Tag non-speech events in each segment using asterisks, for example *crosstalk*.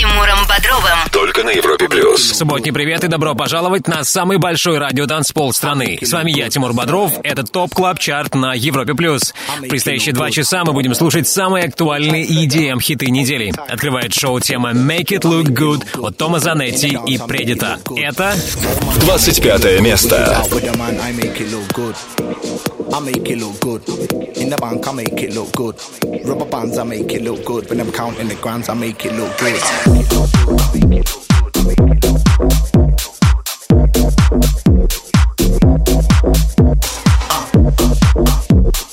Тимуром Бодровым. Только на Европе Плюс. Субботний привет и добро пожаловать на самый большой радиотанцпол страны. С вами я, Тимур Бодров. Это Top Club Chart на Европе Плюс. В предстоящие два часа мы будем слушать самые актуальные EDM хиты недели. Открывает шоу тема Make It Look Good от Тома Занетти и Предита. Это 25 место. I make it look good. In the bank, I make it look good. Rubber bands, I make it look good. When I'm counting the grands, I make it look good. I'm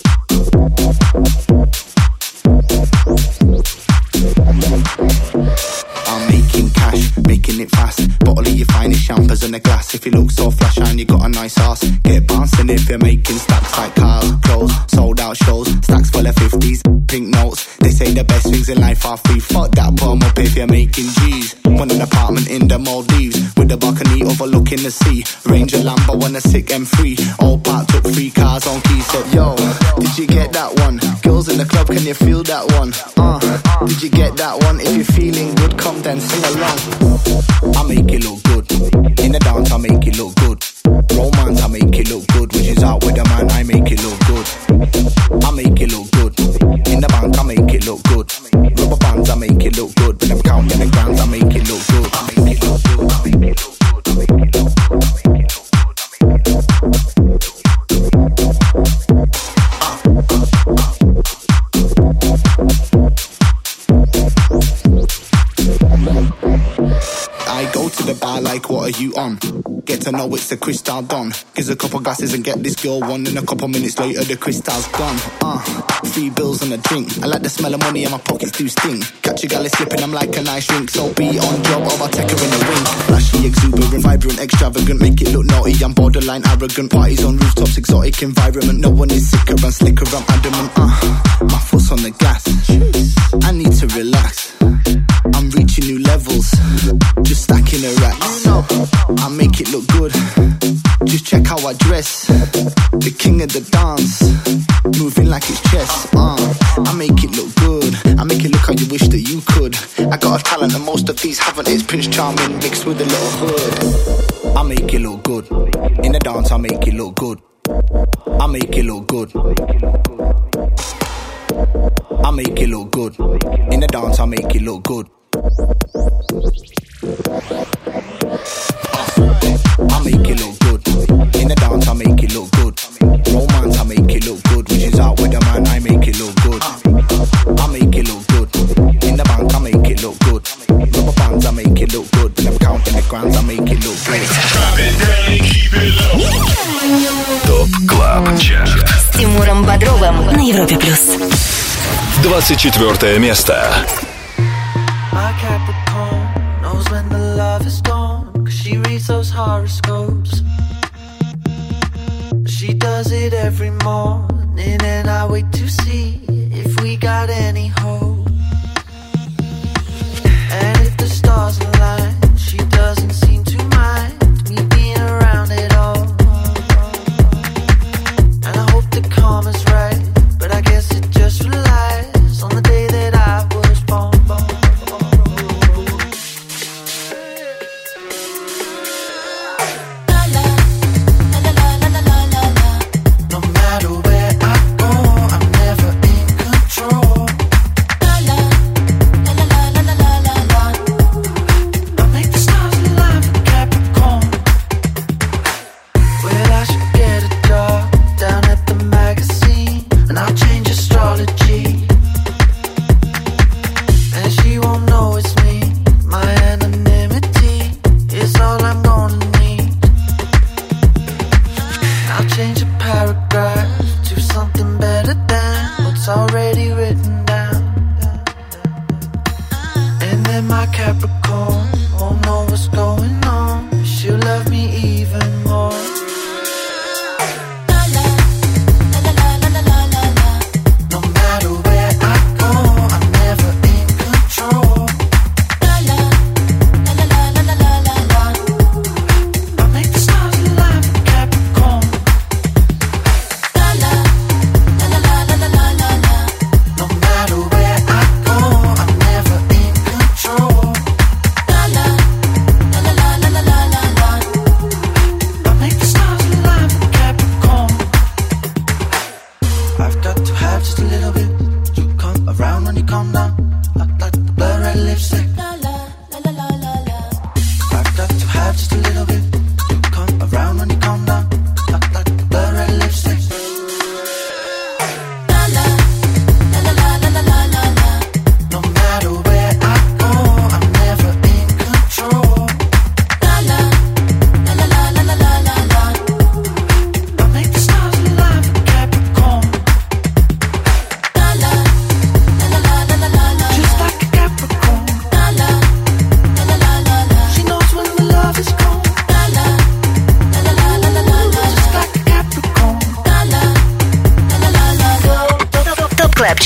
making it fast. Bottle of your finest champers in a glass. If you look so flash and you got a nice ass, get bouncing if you're making stacks like cars, clothes, sold out shows, stacks full of 50s, pink notes. They say the best things in life are free. Fuck that, put 'em up if you're making G's. Want an apartment in the Maldives with a balcony overlooking the sea. Ranger Lambo on a sick M3. All parked up, three cars on key. Said, Yo, did you get that one? Girls in the club, can you feel that one? Uh, did you get that one? If you're feeling good, come then sing along. I make it look good. In the dance, I make it look good. Romance, I make it look good. Which is out with a man, I make it look good. I make it look good. In the bank, I make it look good. Rubber bands, I make it look good. When I'm counting the grands, I make it look good. I make it look good. I make it look good. I make it look good. I go to the bar like, what are you on? Get to know it's the Crystal Don. Gives a couple glasses and get this girl one. And a couple minutes later, the crystal's gone. Uh, three bills and a drink. I like the smell of money and my pockets do sting. Catch a galley slipping, I'm like a nice drink. So be on job or I'll take her in a ring. Flashy, exuberant, vibrant, extravagant. Make it look naughty, I'm borderline arrogant. Parties on rooftops, exotic environment. No one is sicker and slicker, I'm adamant. Uh, my foot's on the gas. I need to relax. I'm reaching new levels, just stacking the racks. I make it look good, just check how I dress. The king of the dance, moving like it's chess. Uh, I make it look good, I make it look how you wish that you could. I got a talent and most of these haven't. It's Prince Charming mixed with a little hood. I make it look good, in the dance I make it look good. I make it look good. I make it look good. In the dance, I make it look good. I make it look good. In the dance, I make it look good. Romance, I make it look good. Which is out with the man, I make it look good. I make it look good. In the bank, I make it look good. Rubber bands, I make it look good. When I'm counting the grands, I make it look good. ТОП КЛАБ ЧАРТ С Тимуром Бодровым на Европе плюс. 24 место.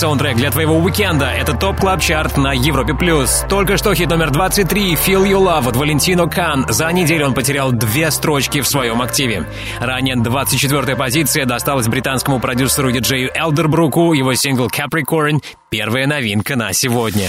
Саундтрек для твоего уикенда. Это Top Club Chart на Европе+. плюс. Только что хит номер 23 «Feel Your Love» от Valentino Khan. За неделю он потерял две строчки в своем активе. Ранее 24-я позиция досталась британскому продюсеру диджею Элдербруку. Его сингл «Capricorn» — первая новинка на сегодня.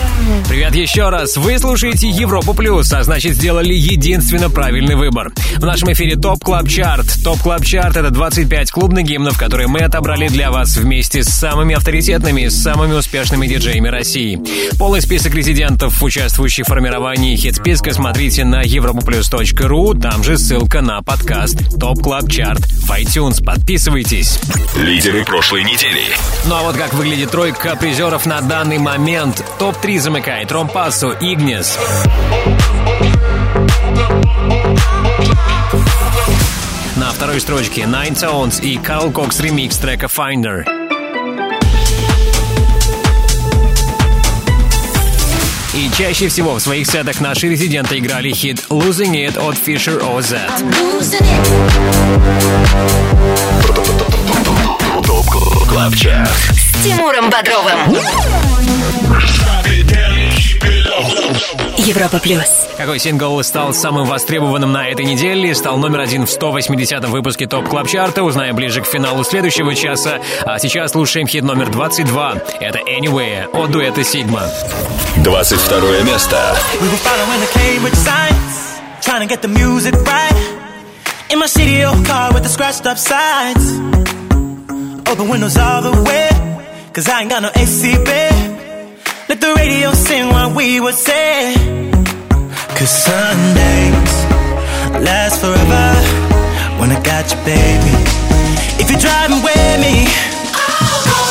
Привет еще раз. Вы слушаете Европу Плюс, а значит сделали единственно правильный выбор. В нашем эфире Top Club Chart. Top Club Chart — это 25 клубных гимнов, которые мы отобрали для вас вместе с самыми авторитетными, самыми успешными диджеями России. Полный список резидентов, участвующих в формировании хит-списка, смотрите на europaplus.ru. Там же ссылка на подкаст Top Club Chart в iTunes. Подписывайтесь. Лидеры прошлой недели. Ну а вот как выглядит тройка призеров на данный момент. Топ-3 замыкает замыкает Rompasso «Ignis». На второй строчке Ninetoes и Carl Cox ремикс трека Finder. И чаще всего в своих сетах наши резиденты играли хит Losing It от Fisher OZ. С Тимуром Бодровым. Европа плюс. Какой сингл стал самым востребованным на этой неделе? Стал номер один в 180-м выпуске топ клаб чарта Узнаем ближе к финалу следующего часа. А сейчас слушаем хит номер 22. Это Anyway от дуэта Сигма. 22 место. Trying to get the music right In my city old car with the scratched up sides Open windows all the way Cause I ain't got no AC, babe the radio sing what we would say. Cause Sundays last forever when I got you, baby. If you're driving with me, I'll go.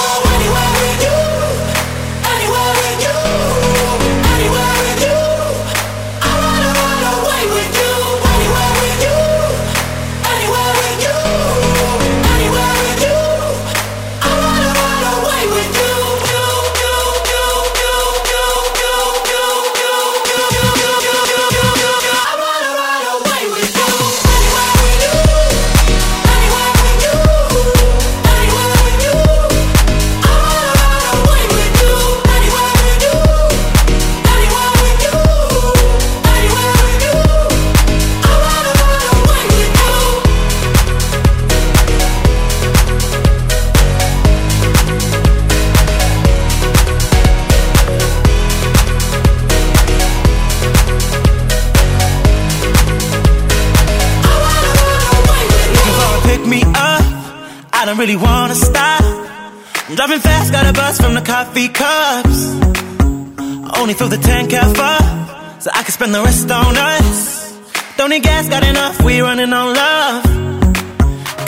fill the tank half up so I can spend the rest on us. Don't need gas, got enough, we running on love.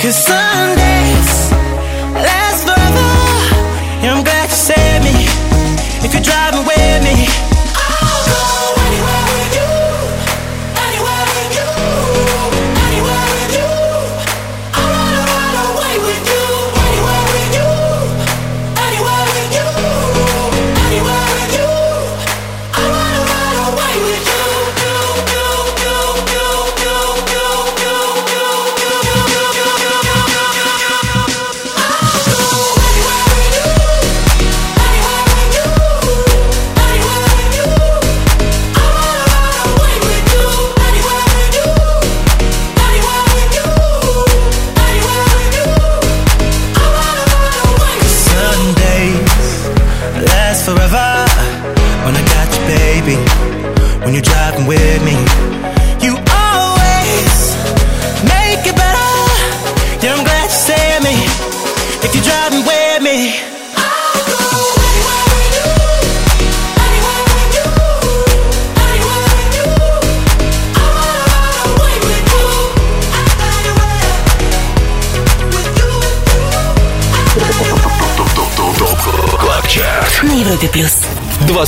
Cause I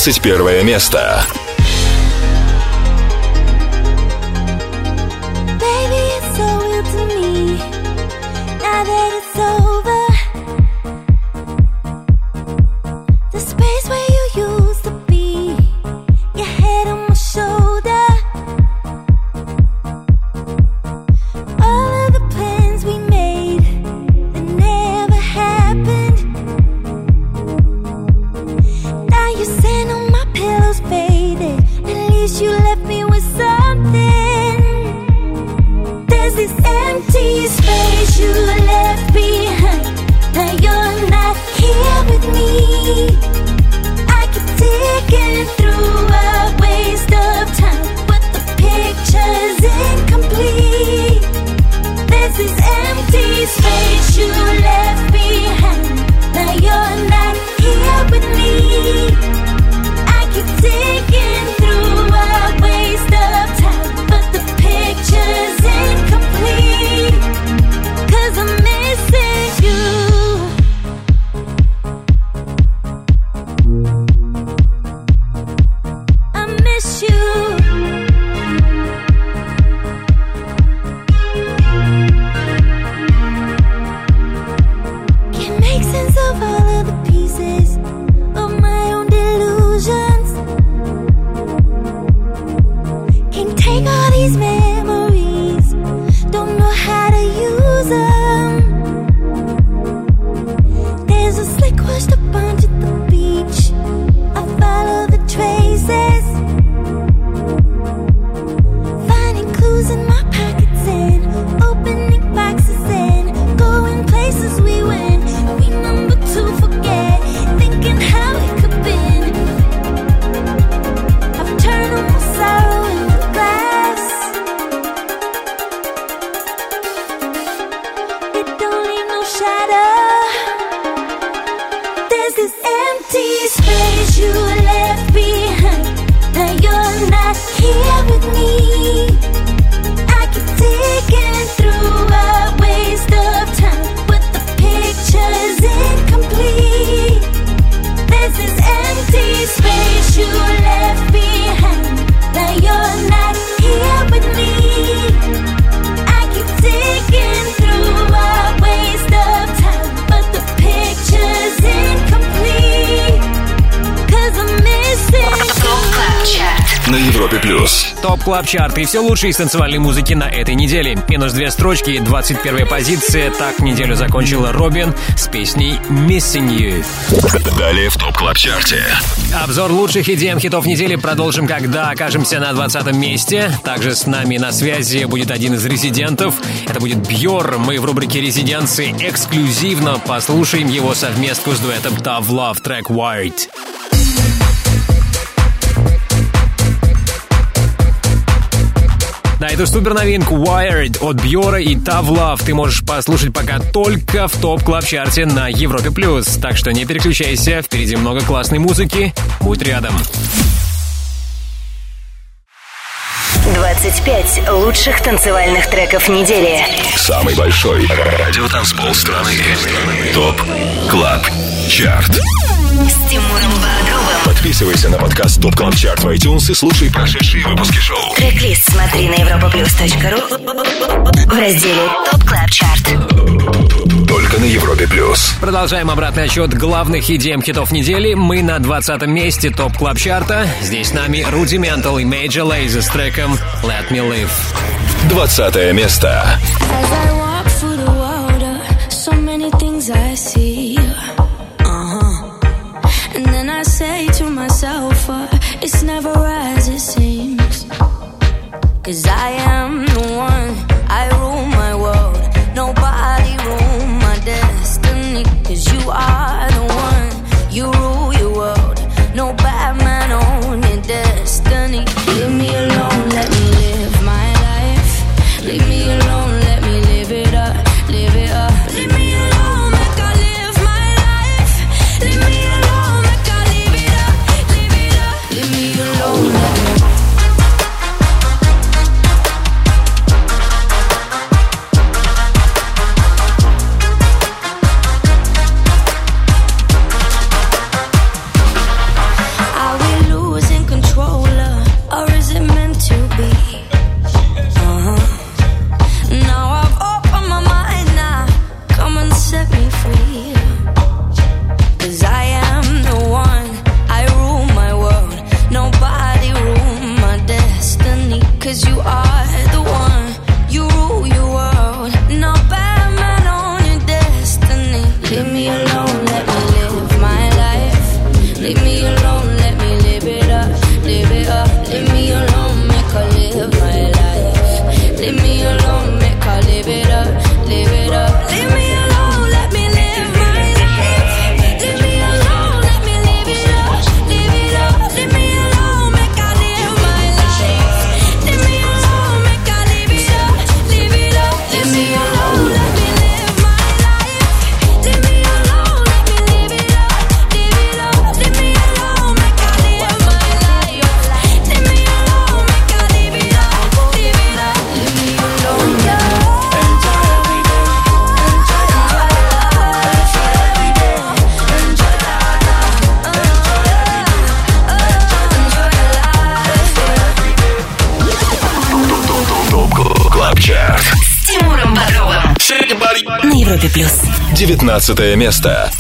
21 место. Чарт и все лучшее из танцевальной музыки на этой неделе. Минус две строчки, 21 позиция. Так неделю закончила Робин с песней Missing U. Далее в Top Club Чарте. Обзор лучших EDM хитов недели продолжим, когда окажемся на 20 месте. Также с нами на связи будет один из резидентов. Это будет Бьор. Мы в рубрике «Резиденции» эксклюзивно послушаем его совместку с дуэтом Tough Love трек Wired. Да, эту супер новинку Wired от Бьора и Tav Love ты можешь послушать пока только в топ клаб чарте на Европе+. плюс. Так что не переключайся, впереди много классной музыки. Будь рядом. 25 лучших танцевальных треков недели. Самый большой радиотанцпол страны. ТОП КЛАБ ЧАРТ. С Тимуром Подписывайся на подкаст Top Club Chart в iTunes и слушай прошедшие выпуски шоу. Трек-лист смотри на europaplus.ru в разделе Top Club Chart. Только на Европе Плюс. Продолжаем обратный отчет главных идеям хитов недели. Мы на 20 месте топ клаб чарта Здесь с нами Rudimental и Major Lazer с треком Let Me Live. 20 место. As I walk Cause I am 19 место.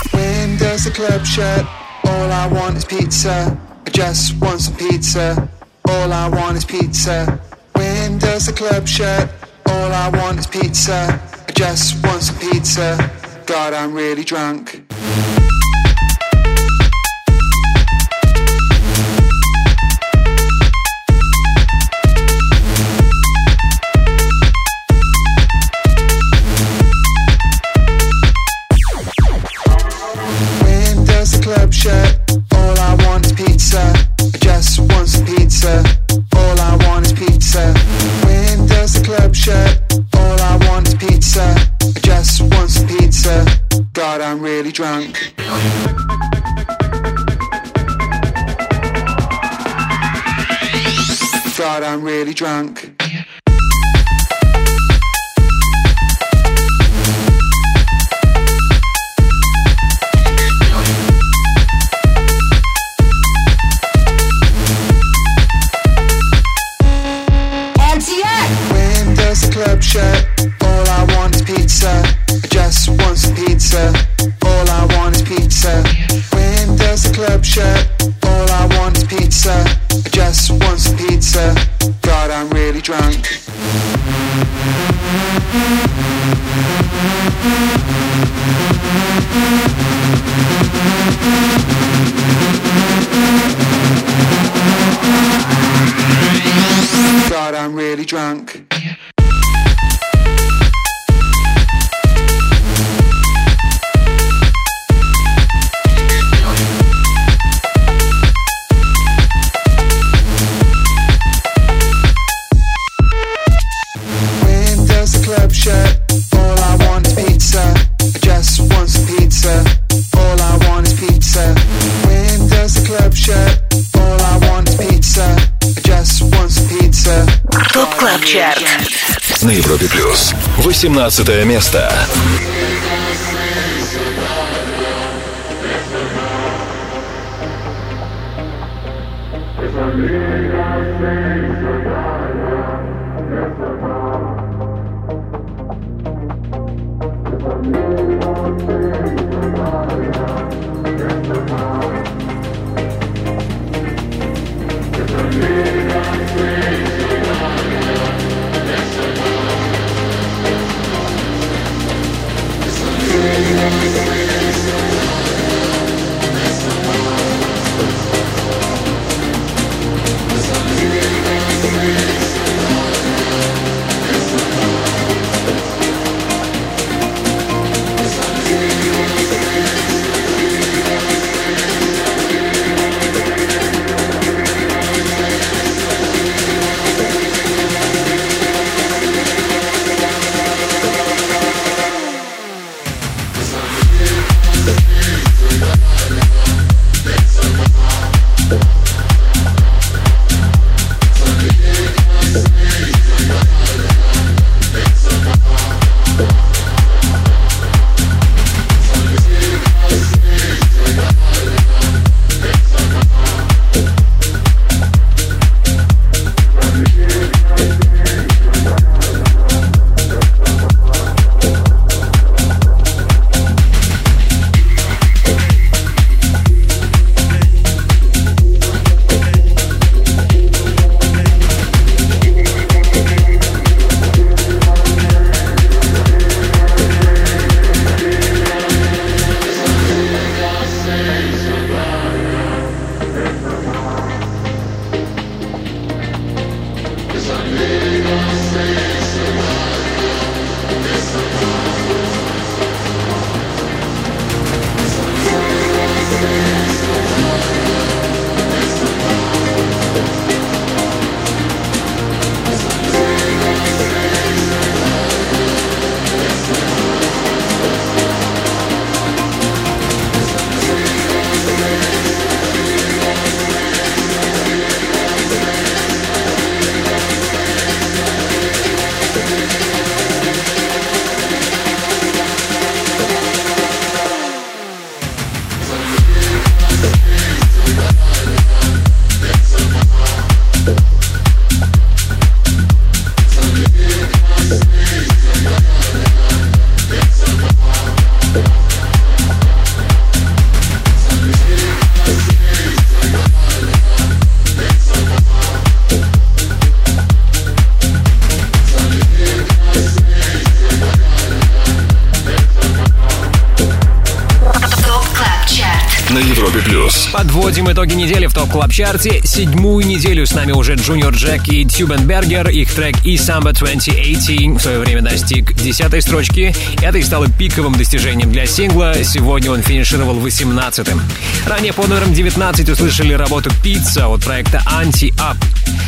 Funk. God, I'm really drunk. 18 место. Итоги недели в Top Club чарте Седьмую неделю с нами уже Junior Jack и Tube & Berger. Их трек «E Samba 2018» в свое время достиг десятой строчки. Это и стало пиковым достижением для сингла. Сегодня он финишировал 18-м. Ранее по номерам 19 услышали работу «Pizza» от проекта «Anti Up».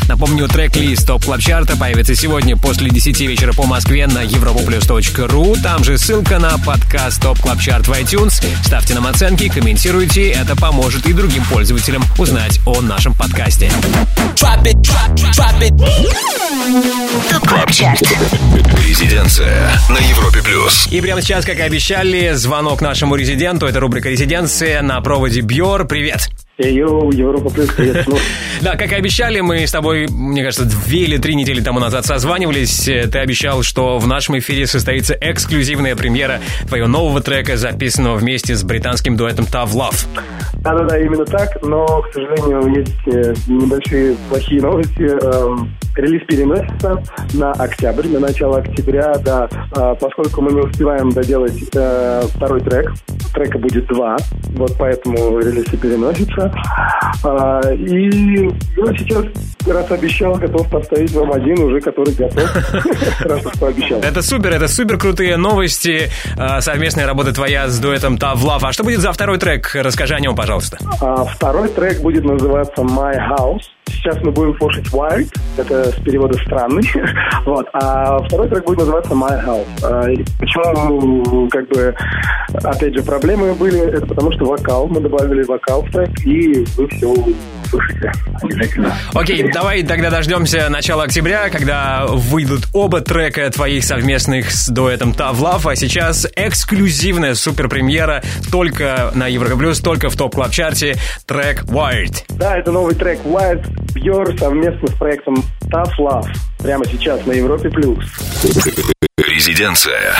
Напомню, трек-лист Top Club чарта появится сегодня после 10 вечера по Москве на europaplus.ru. Там же ссылка на подкаст Top Club чарт в iTunes. Ставьте нам оценки, комментируйте. Это поможет и другим пользователям узнать о нашем подкасте. ТОП КЛАБ ЧАРТ Резиденция на Европе плюс. И прямо сейчас, как и обещали, звонок нашему резиденту. Это рубрика «Резиденция» на проводе Бьор. Привет! Йоу, Европа плюс, привет, *laughs* Да, как и обещали, мы с тобой, мне кажется, две или три недели тому назад созванивались. Ты обещал, что в нашем эфире состоится эксклюзивная премьера твоего нового трека, записанного вместе с британским дуэтом Tough Love. Да-да-да, именно так, но, к сожалению, есть э, небольшие плохие новости. Эм, Релиз переносится на октябрь, на начало октября, да, А, поскольку мы не успеваем доделать э, второй трек, трека будет два, вот поэтому релиз и переносится. А, И я сейчас, раз обещал, готов поставить вам один уже, который готов, *laughs* раз уж пообещал. Это супер, это супер крутые новости. Э, Совместная работа твоя с дуэтом Love. А что будет за второй трек? Расскажи о нем, пожалуйста. А второй трек будет называться My House. Сейчас мы будем слушать Wild, это с перевода странный. *laughs* вот. А второй трек будет называться My House. А, почему, как бы, опять же, проблемы были, это потому что вокал, мы добавили вокал в трек, и вы все слышите. Обязательно. Окей, давай тогда дождемся начала октября, когда выйдут оба трека твоих совместных с дуэтом Love. А сейчас эксклюзивная суперпремьера только на Европе Плюс, только в топ клаб чарте трек Wired. Да, это новый трек Wild Björ совместно с проектом Tough Love. Прямо сейчас на Европе+. плюс. Резиденция.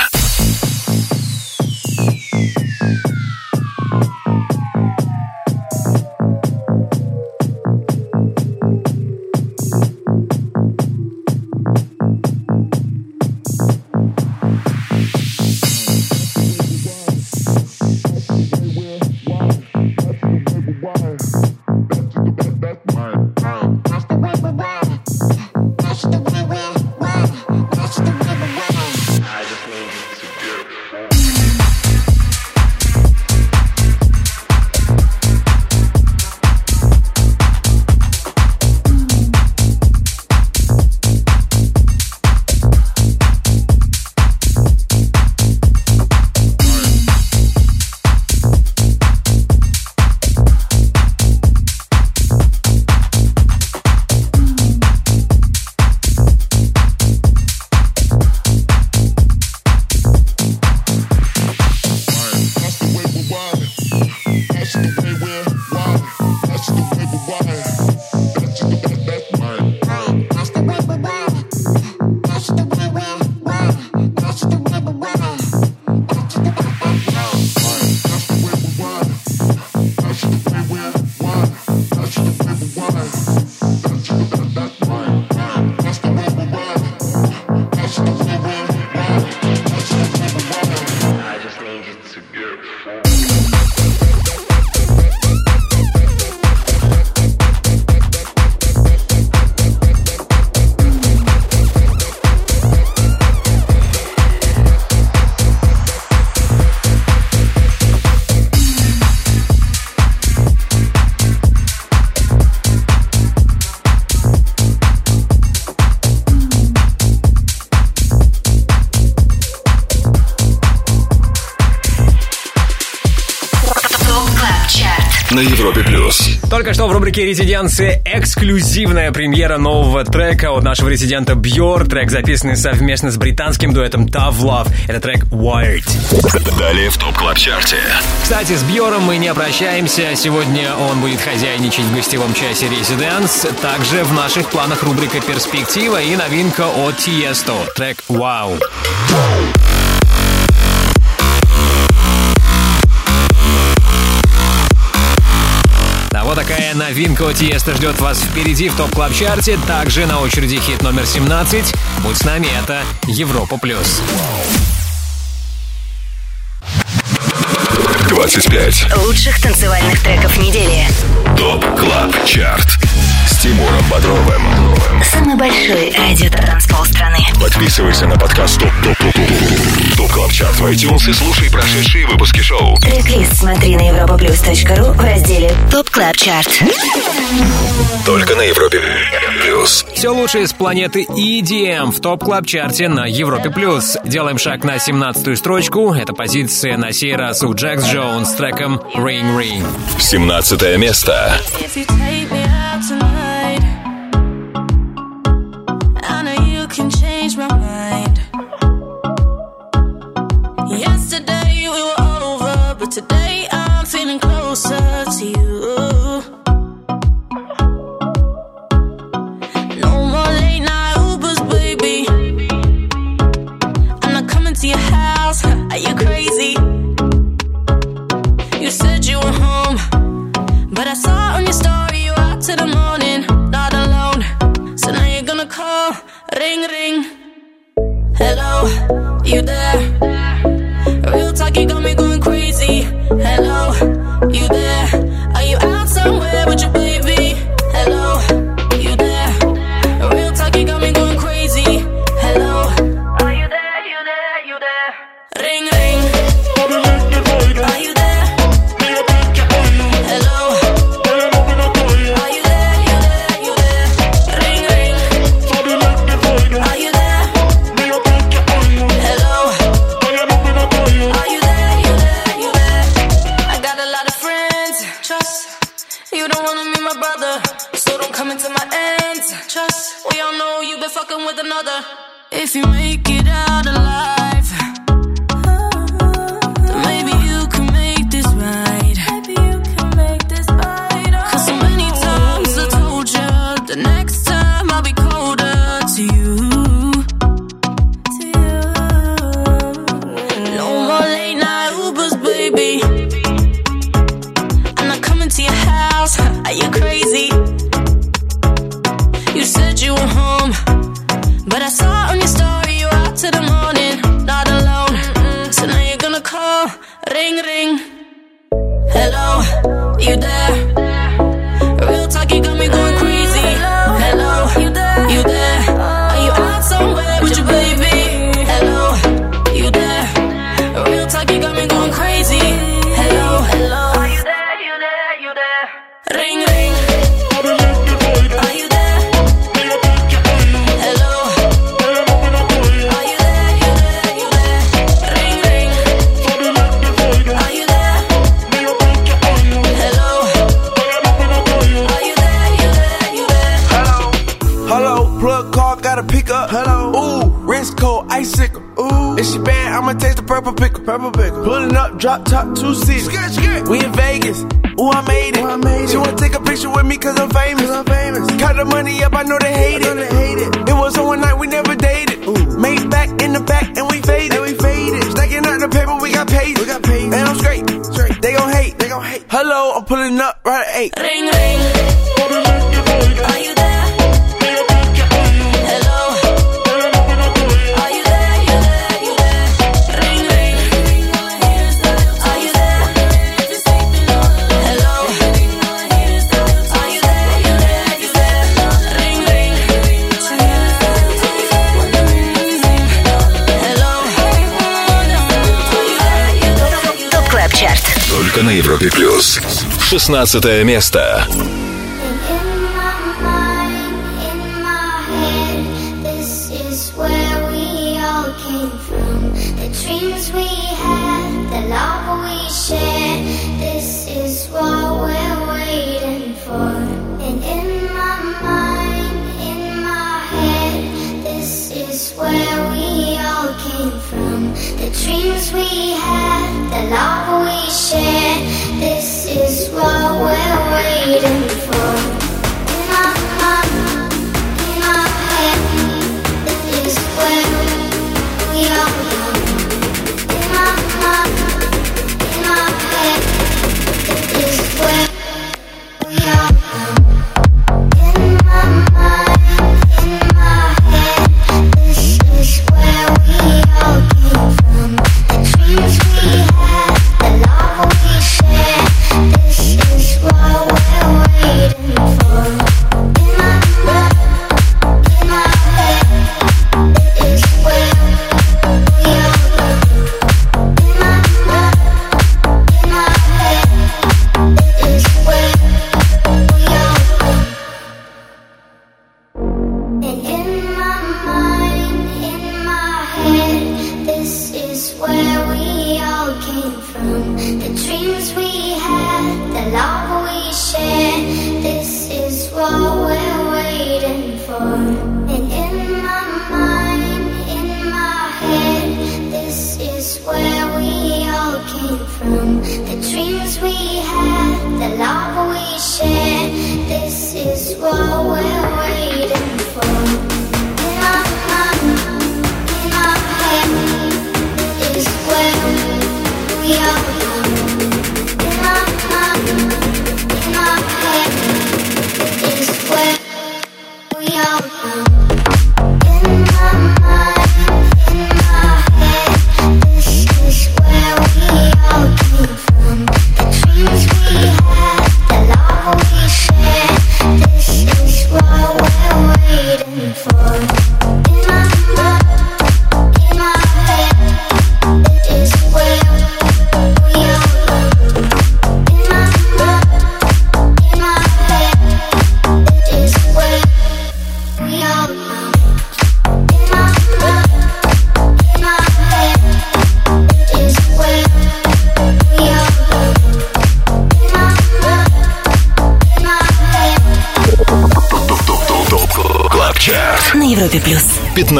Только что в рубрике «Резиденция» эксклюзивная премьера нового трека от нашего резидента Бьор. Трек записанный совместно с британским дуэтом Tough Love. Это трек Wired. Далее в Top Club Чарте. Кстати, с Бьором мы не прощаемся. Сегодня он будет хозяйничать в гостевом часе «Residence». Также в наших планах рубрика «Перспектива» и новинка от Тиесто. Трек «Вау». А такая новинка у Тиеста ждет вас впереди в Top Club Чарте. Также на очереди хит номер 17. Будь с нами, это Европа+. плюс. 25 лучших танцевальных треков недели. Top Club Чарт с Тимуром Бодровым. Самый большой радиотанцпол страны. Подписывайся на подкаст Top Top Top Top Top Club Чарт в iTunes и слушай прошедшие выпуски шоу. Трек-лист смотри на europaplus.ru в разделе Top Club Чарт. Только на Европе Плюс. Все лучшее с планеты EDM в Top Club Чарте на Европе Плюс. Делаем шаг на 17-ю строчку. Это позиция на сей раз у Jax Jones с треком Ring Ring. 17 место. If you take me out Pullin' Pulling up, drop top, two seats. We in Vegas. Ooh, I made it. Ooh, I made it. she wanna take a picture with me cause I'm famous. i I'm famous. Count the money up, I know they hate, know it. They hate it. It was on one night, we never dated. Ooh. Made back in the back and we faded. And we faded. Stacking out the paper, we got paid. We got paid. And I'm straight. straight. They gon' hate. They gon' hate. Hello, I'm pulling up right at eight. Ring, ring. Европе плюс. 16 место.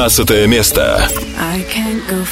15 место. I can't go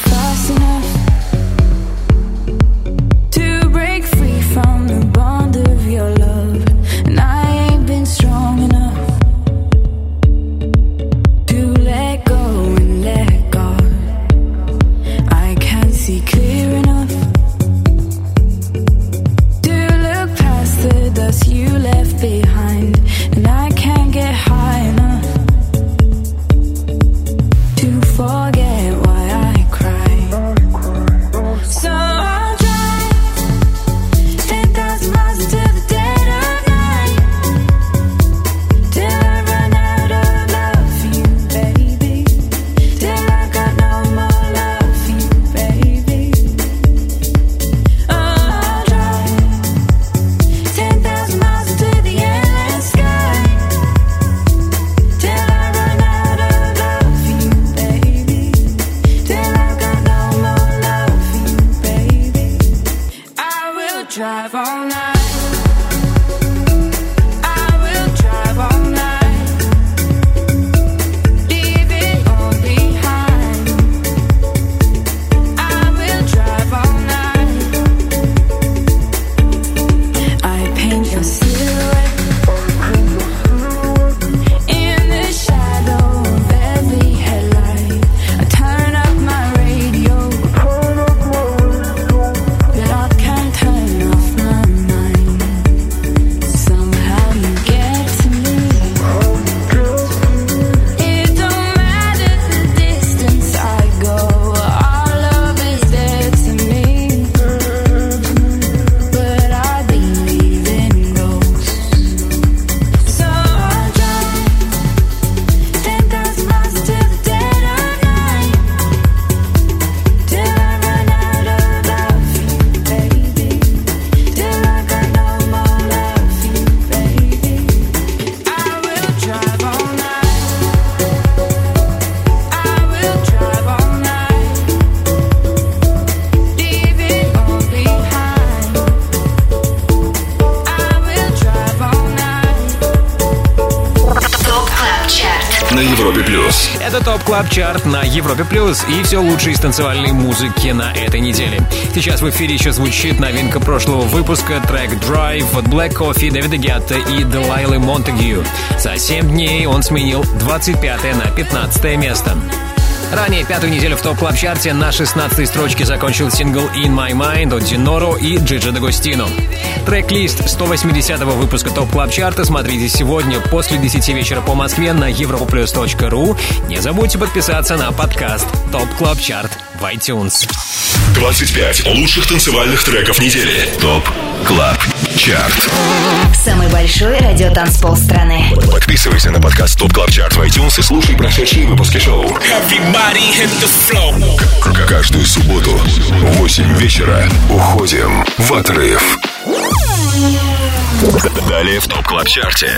Club Чарт на Европе Плюс и все лучшее из танцевальной музыки на этой неделе. Сейчас в эфире еще звучит новинка прошлого выпуска трек Drive от Black Coffee, Дэвида Гетты и Делайлы Монтегю. За 7 дней он сменил 25 на 15 место. Ранее пятую неделю в Top Club чарте на 16 строчке закончил сингл In My Mind от Dynoro и Джиджи Дагостино. Трек-лист 180-го выпуска Top Club чарта смотрите сегодня после 10 вечера по Москве на europaplus.ru. Не забудьте подписаться на подкаст Top Club Чарт в iTunes. 25 лучших танцевальных треков недели. Top Club ЧАРТ Самый большой радиотанцпол страны. Подписывайся на подкаст Top Club ЧАРТ в iTunes и слушай прошедшие выпуски шоу. Каждую субботу в 8 вечера уходим в отрыв. Далее в Top Club Чарте.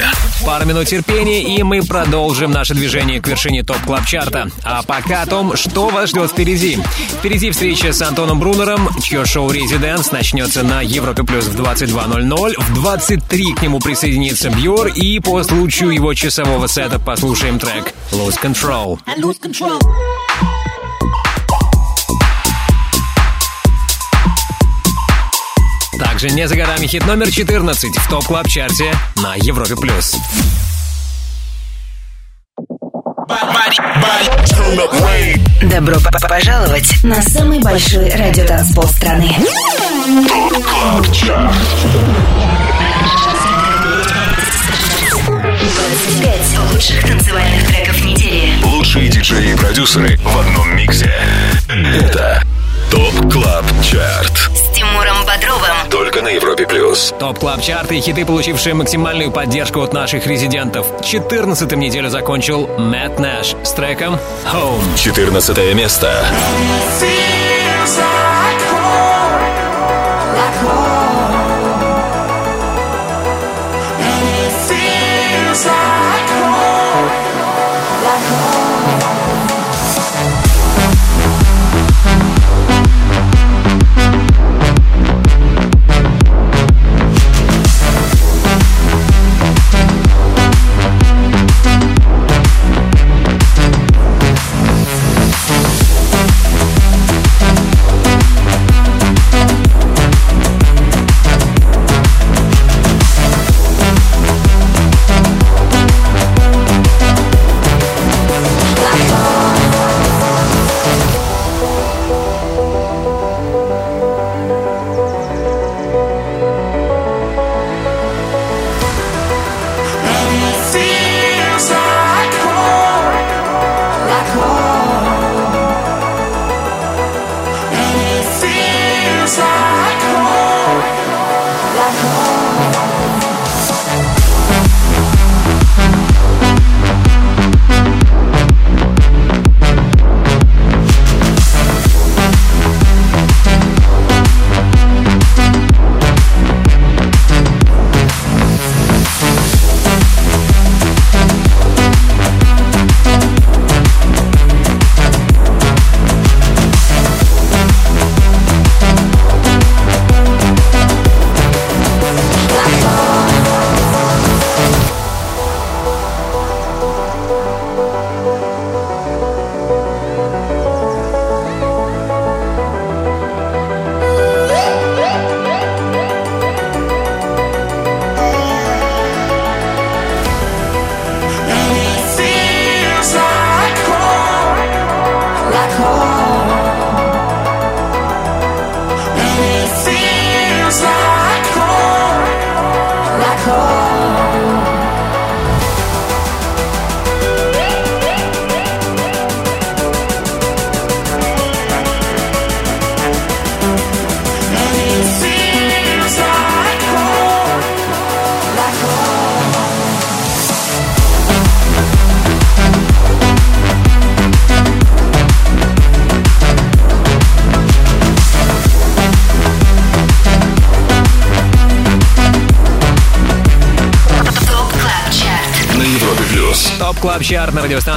Пара минут терпения, и мы продолжим наше движение к вершине Top Club Чарта. А пока о том, что вас ждет впереди. Впереди встреча с Антоном Брунером, чье шоу «Residence» начнется на Европе Плюс в 22.00. В 23 к нему присоединится Бьор, и по случаю его часового сета послушаем трек «Lose Control». lose control. Также не за горами хит номер 14 в топ клаб чарте на Европе+. плюс. Добро пожаловать на самый большой радиотанцпол страны. ТОП КЛАБ ЧАРТ 25 лучших танцевальных треков недели. Лучшие диджеи и продюсеры в одном миксе. Это Top Club ЧАРТ С Тимуром Бодровым. Только на Европе Плюс. Top Club Чарты и хиты, получившие максимальную поддержку от наших резидентов. 14-м неделю закончил Matt Nash с треком Home. 14 место. ТОП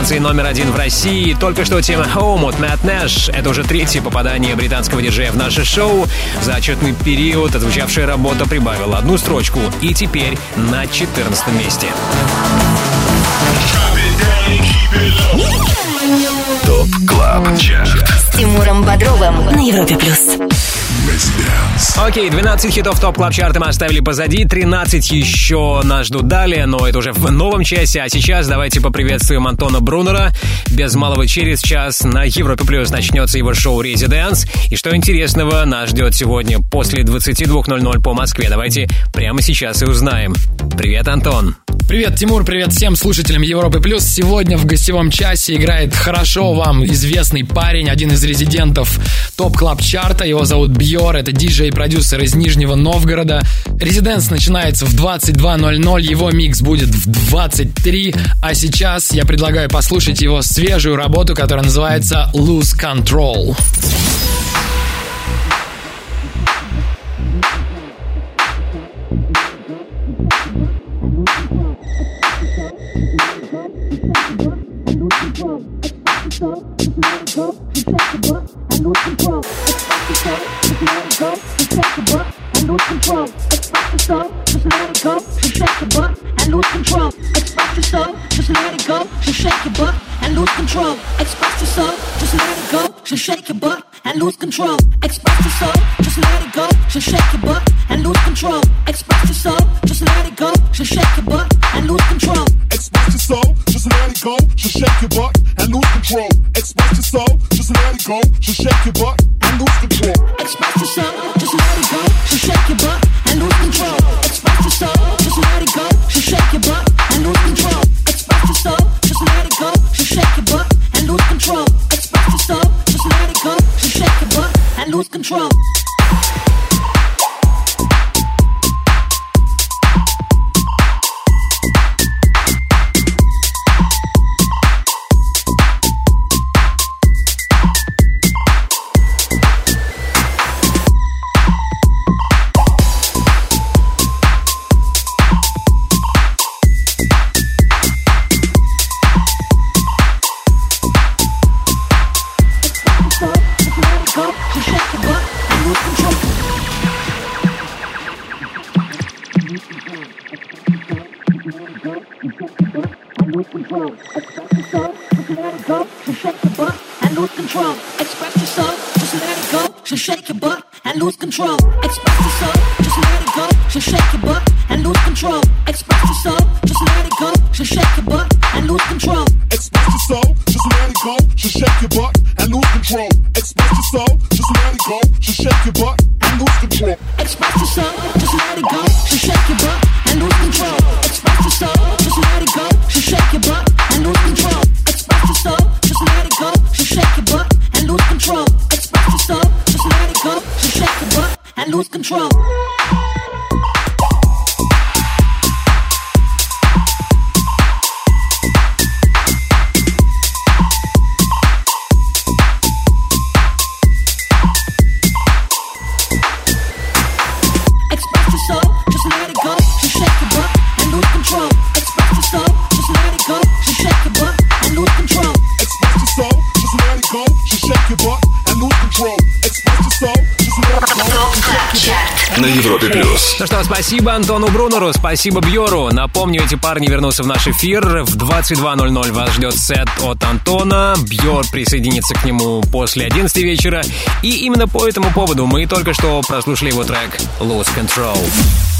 радиостанции номер один в России. Только что тема Home от Мэтт Нэш. Это уже третье попадание британского диджея в наше шоу. За отчетный период отзвучавшая работа прибавила одну строчку. И теперь на 14 месте. ТОП КЛАБ ЧАРТ С Тимуром Бодровым на Европе Плюс. Окей, 12 хитов топ клаб чарта мы оставили позади, 13 еще нас ждут далее, но это уже в новом часе. А сейчас давайте поприветствуем Антона Брунера. Без малого через час на Европе Плюс начнется его шоу «Резиденс». И что интересного нас ждет сегодня после 22.00 по Москве. Давайте прямо сейчас и узнаем. Привет, Антон. Привет, Тимур, привет всем слушателям Европы Плюс. Сегодня в гостевом часе играет хорошо вам известный парень, один из резидентов топ клаб чарта. Его зовут Бьор, это диджей-продюсер из Нижнего Новгорода. Резиденс начинается в 22.00, его микс будет в 23. А сейчас я предлагаю послушать его свежую работу, которая называется Lose Control. Control. Express your soul, just let it go. So shake your butt and lose control. Express your soul, just let it go. So shake your butt and lose control. Express your soul, just let it go. So shake your butt and lose control. Express your soul, just let it go. So shake your butt Антону Брунеру, спасибо Бьору. Напомню, эти парни вернутся в наш эфир. В 22.00 вас ждет сет от Антона. Бьор присоединится к нему после 11 вечера. И именно по этому поводу мы только что прослушали его трек «Lose Control».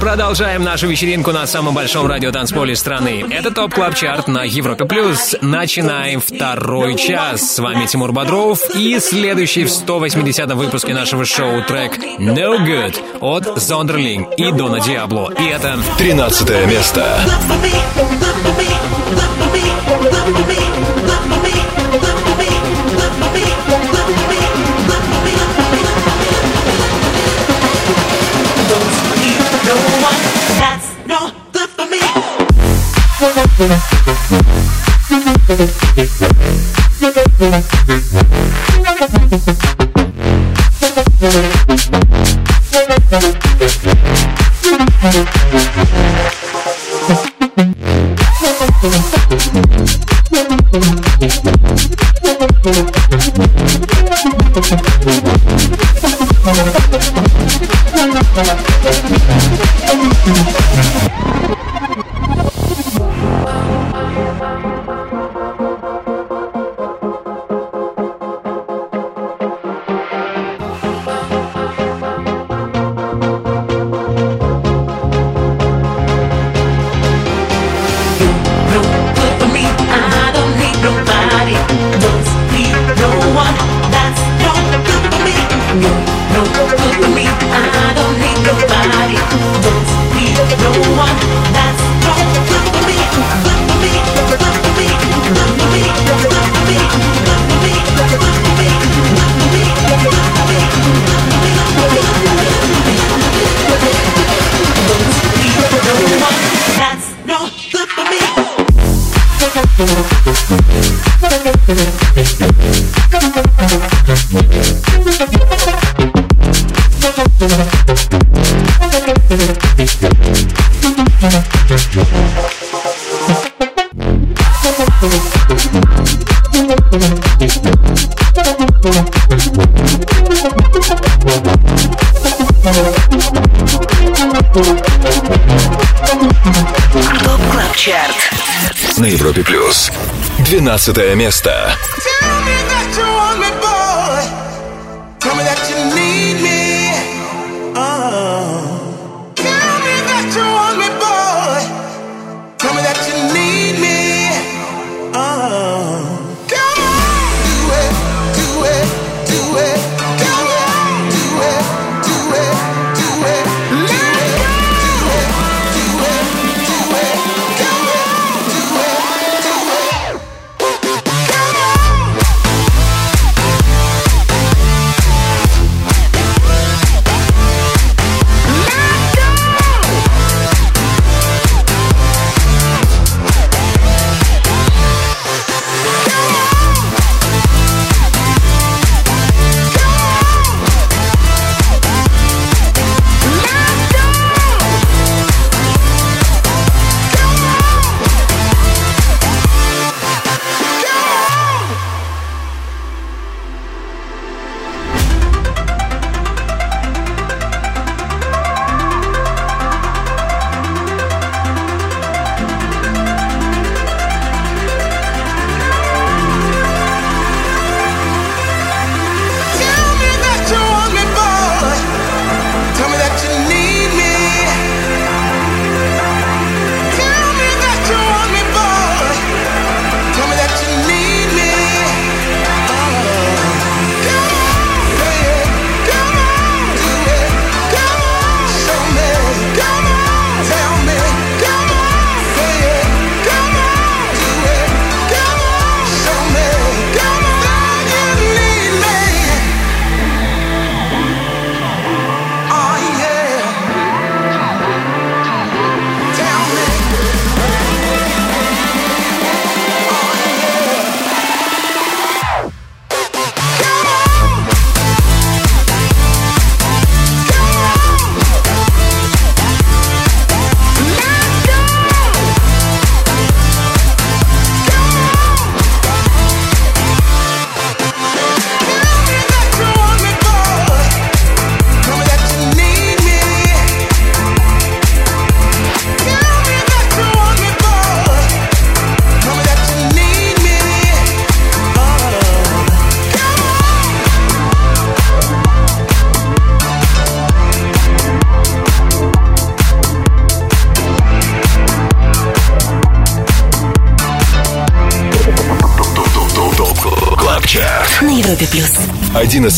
Продолжаем нашу вечеринку на самом большом радиотанцполе страны. Это Top Club Чарт на Европе Плюс. Начинаем второй час. С вами Тимур Бодров и следующий в 180 выпуске нашего шоу трек No Good от Sonderling и Дона Диабло. И это 13 место. Thank you. 12 место.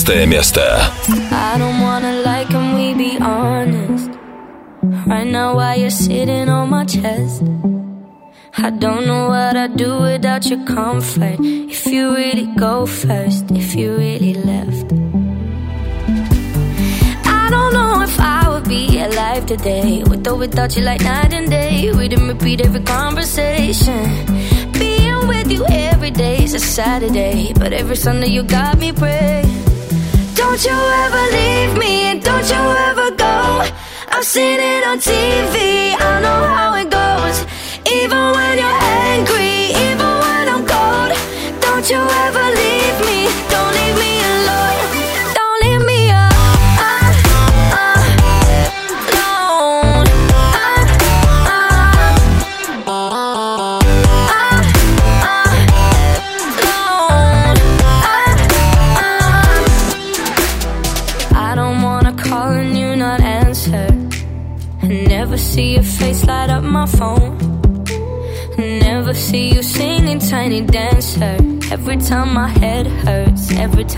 11 место. I don't wanna lie, can we be honest? Right now, while you're sitting on my chest, I don't know what I'd do without your comfort. If you really go first, if you really left. I don't know if I would be alive today, with or without you, like night and day. We didn't repeat every conversation. Being with you every day is a Saturday, but every Sunday you got me praying. Don't you ever leave me and don't you ever go. I've seen it on TV, I know how it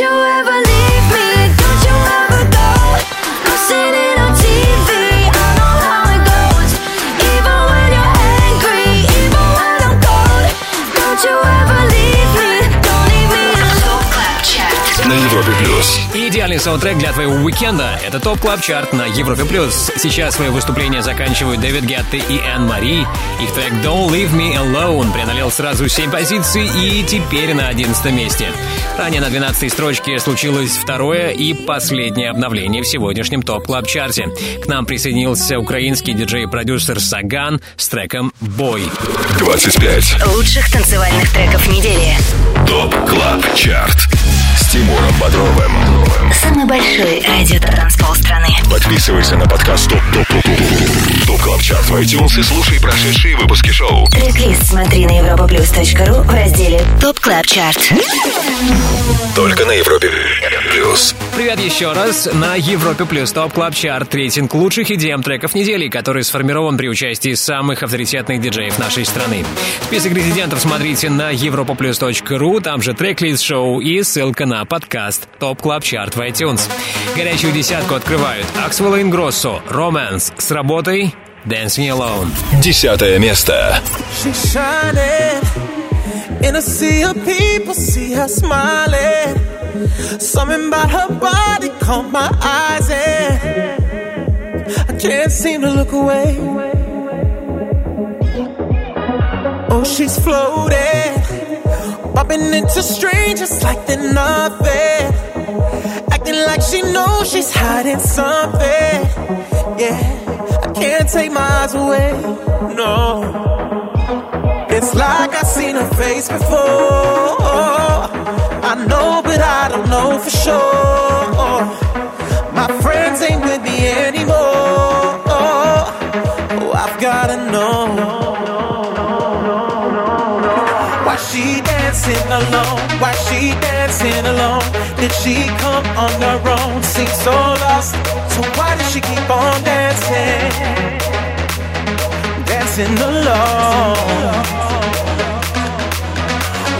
you Идеальный саундтрек для твоего уикенда — это Top Club Чарт на Европе+. плюс. Сейчас свои выступления заканчивают Дэвид Гетта и Энн Мари. Их трек «Don't Leave Me Alone» преодолел сразу 7 позиций и теперь на 11 месте. Ранее на 12 строчке случилось второе и последнее обновление в сегодняшнем Top Club Чарте. К нам присоединился украинский диджей-продюсер Саган с треком «Boy». 25. Лучших танцевальных треков недели. Top Club Чарт. Тимуром Бодровым. Самый большой радиотанцпол страны. Подписывайся на подкаст Top Top Top Top Top Club Чарт в iTunes и слушай прошедшие выпуски шоу. Трек-лист смотри на europaplus.ru в разделе Top Club Чарт. Только на Европе плюс. Привет еще раз. На Европе Плюс Top Club Чарт рейтинг лучших EDM треков недели, который сформирован при участии самых авторитетных диджеев нашей страны. Список резидентов смотрите на europaplus.ru, там же трек-лист шоу и ссылка на подкаст Top Club Чарт в iTunes. Горячую десятку открывают Axwell Λ Ingrosso, RØMANS с работой Dancing Alone. Десятое место. In a sea of people, see her smiling. Something about her body caught my eyes, and I can't seem to look away. Oh, she's floating, bumping into strangers like they're nothing. Acting like she knows she's hiding something. Yeah, I can't take my eyes away. No. It's like I've seen her face before. I know, but I don't know for sure. My friends ain't with me anymore. Oh, I've gotta know. Why she dancing alone? Why she dancing alone? Did she come on her own? Seems so lost. So why does she keep on dancing? Dancing alone.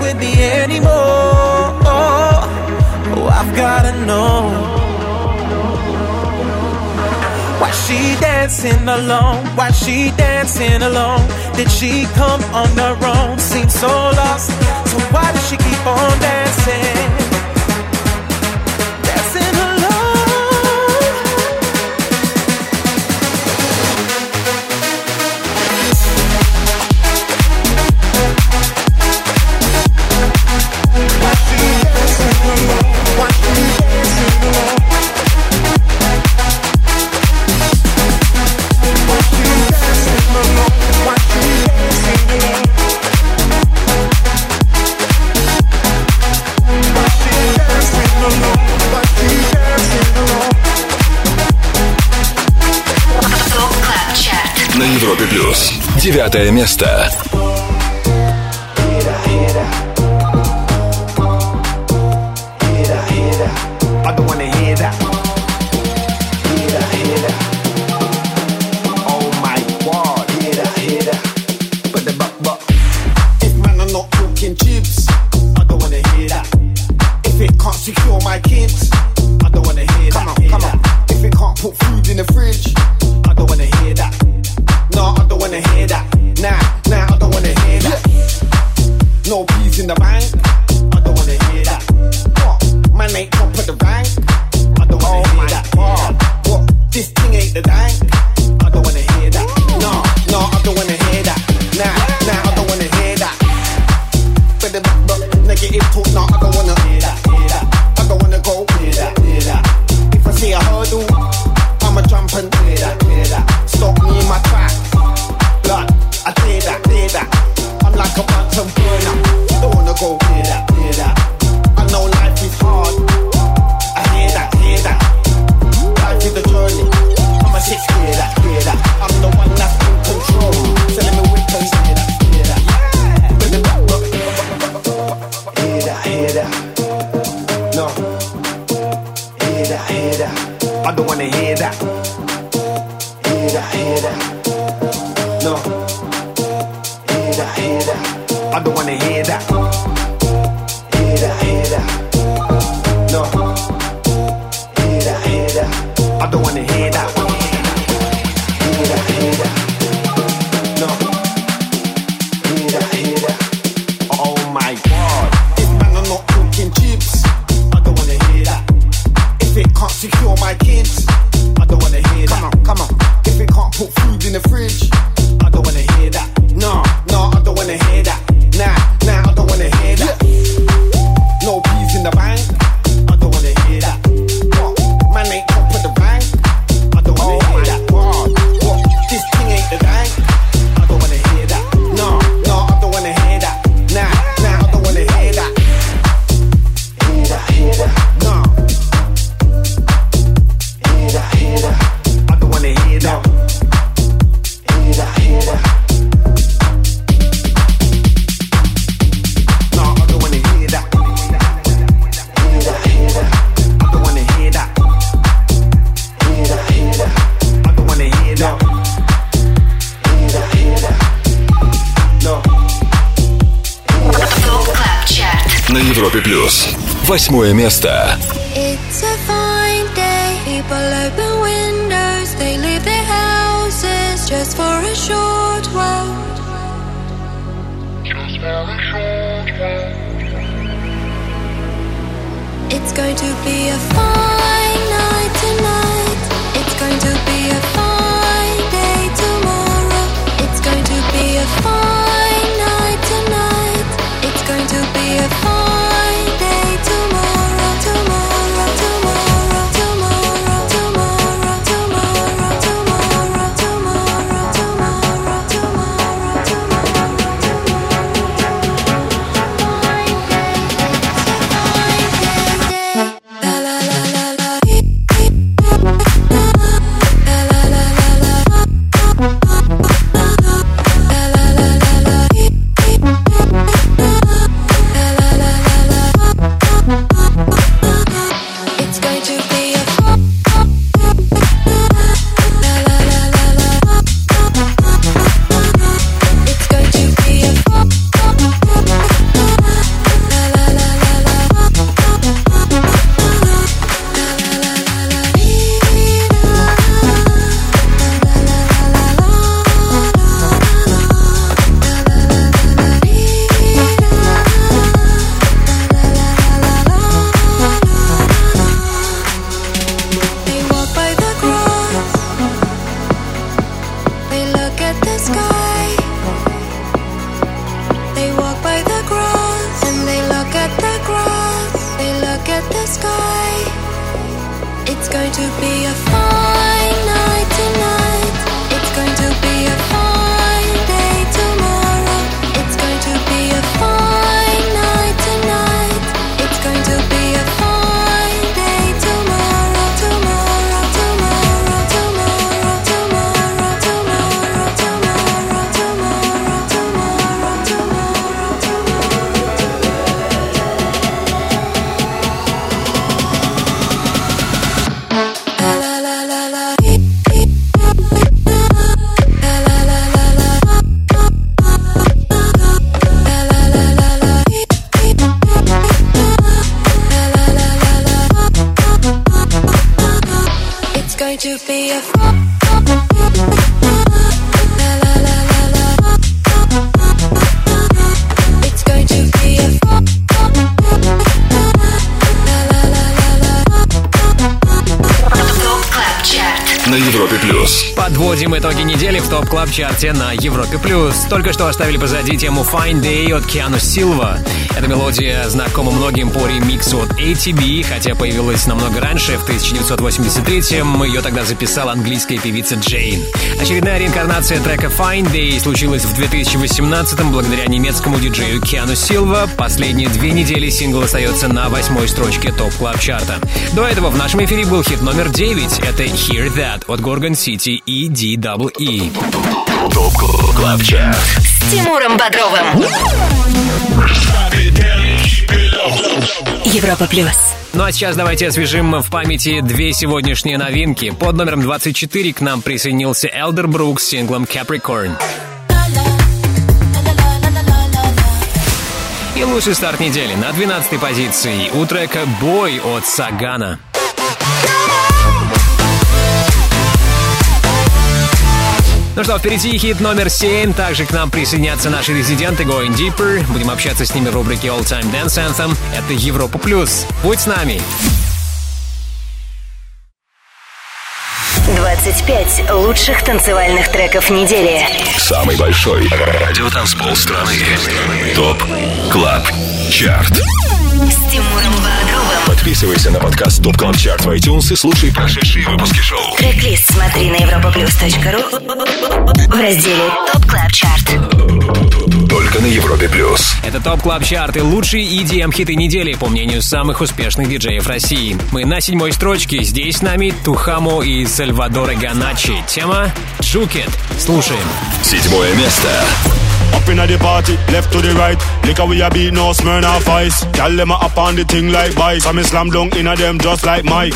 with me anymore. Oh, I've gotta know. Why she dancing alone? Why she dancing alone? Did she come on her own? Seems so lost. So why does she keep on dancing? Dancing it can't secure my kids, Восьмое место. Чарте на Европе+. плюс. Только что оставили позади тему Fine Day от Киану Силва. Эта мелодия знакома многим по ремиксу от ATB, хотя появилась намного раньше, в 1983-м. Ее тогда записала английская певица Джейн. Очередная реинкарнация трека Fine Day случилась в 2018-м благодаря немецкому диджею Киану Силва. Последние две недели сингл остается на восьмой строчке топ клаб чарта До этого в нашем эфире был хит номер 9. Это Hear That от Gorgon City и DWE. Top Club Chart. С Тимуром Бодровым. Европа плюс. Ну а сейчас давайте освежим в памяти две сегодняшние новинки. Под номером 24 к нам присоединился Elderbrook с синглом Capricorn. И лучший старт недели на 12 позиции у трека «Бой» от Сагана. Ну что, впереди хит номер 7. Также к нам присоединятся наши резиденты Going Deeper. Будем общаться с ними в рубрике All Time Dance Anthem. Это Европа Плюс. Будь с нами. 25 лучших танцевальных треков недели. Самый большой радиотанцпол страны. ТОП КЛАБ ЧАРТ. С Тимуром Бодровым. Подписывайся на подкаст ТОП КЛАБ ЧАРТ в iTunes и слушай прошедшие выпуски шоу. Трек-лист смотри на europaplus.ru в разделе Top Club Chart. Только на Европе Плюс. Это Top Club Chart и лучшие EDM хиты недели, по мнению самых успешных диджеев России. Мы на седьмой строчке. Здесь с нами Tujamo и Salvatore Ganacci. Тема «Juke It». Слушаем. Седьмое место. Up inna the party, left to the right. Liquor we a beat, no Smirnoff ice. Gyal them a up on the thing like bice. So me slam dunk inna them just like Mike.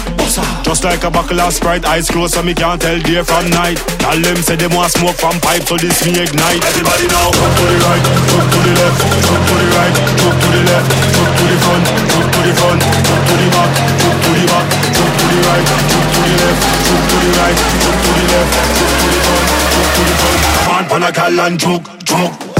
Just like a buckle of Sprite, eyes closed so me can't tell day from night. Gyal them say them want smoke from pipe, so this me ignite. Everybody now, jump to the right, jump to the left, jump to the right, jump to the left, jump to the front, jump to the front, jump to the back, jump to the back, jump to the right, jump to the left, to the right, jump to the left, jump to the front, jump to the front. On, pan a gal and juke, juke.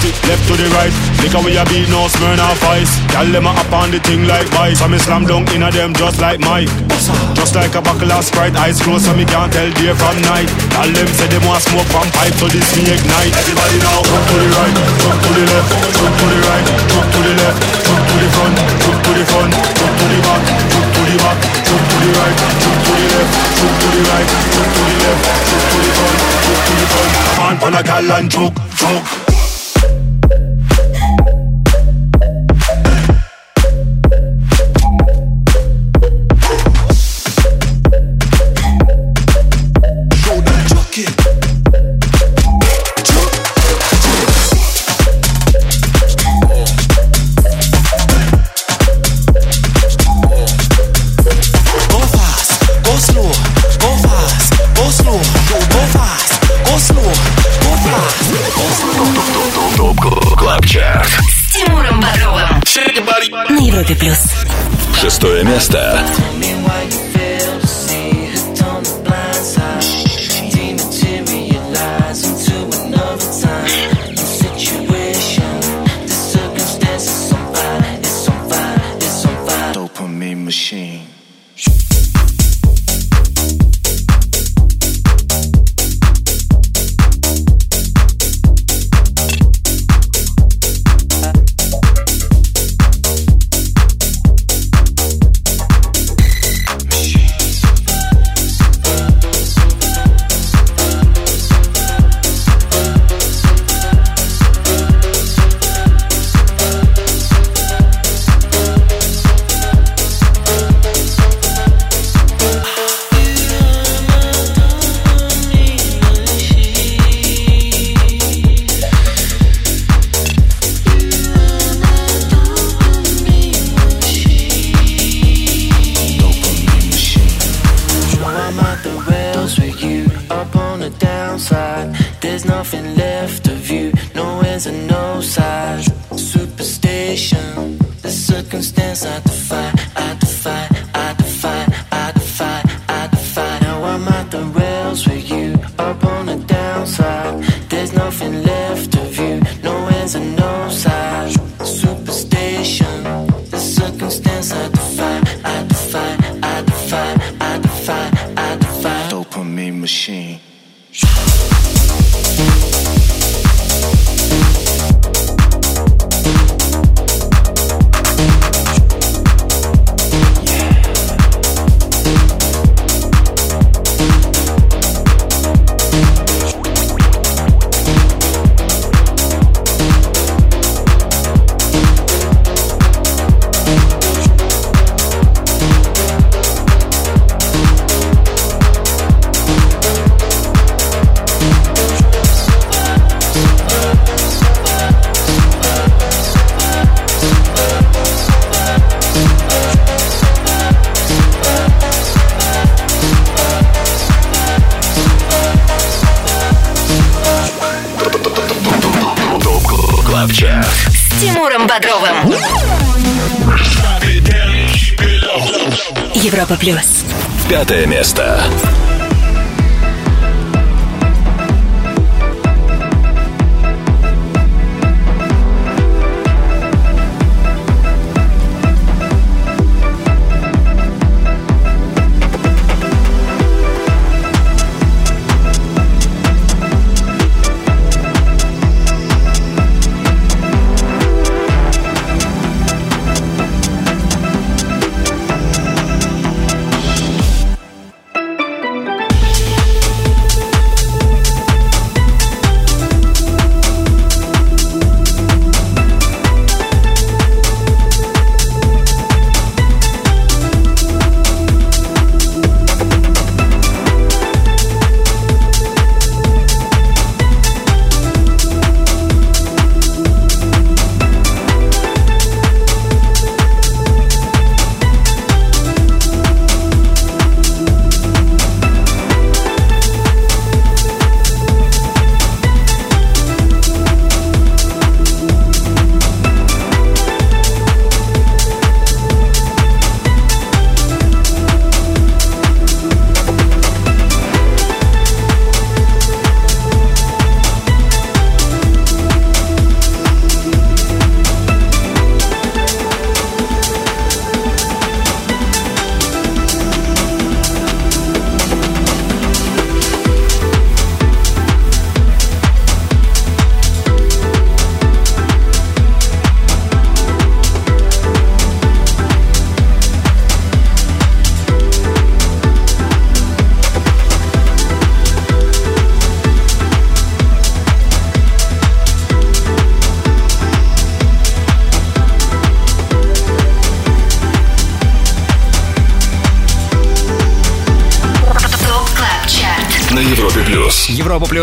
Party, left to the right. Liquor we a beat, no Smirnoff ice. Gyal them a up on the thing like vice. So me slam dunk inna them just like Mike. Just like a buckle of Sprite, eyes closed so me can't tell day from night. Gyal them say them want smoke from pipe, so this me ignite. Everybody now, jump to the right, jump to the left, jump to the right, jump to the left, jump to the front, jump to the front, jump to the back, jump to the back, jump to the right, jump to the left, jump to the right, jump to the left, jump to the front, jump to the front. Come on, a gal and juke, juke. Европе плюс. Шестое место.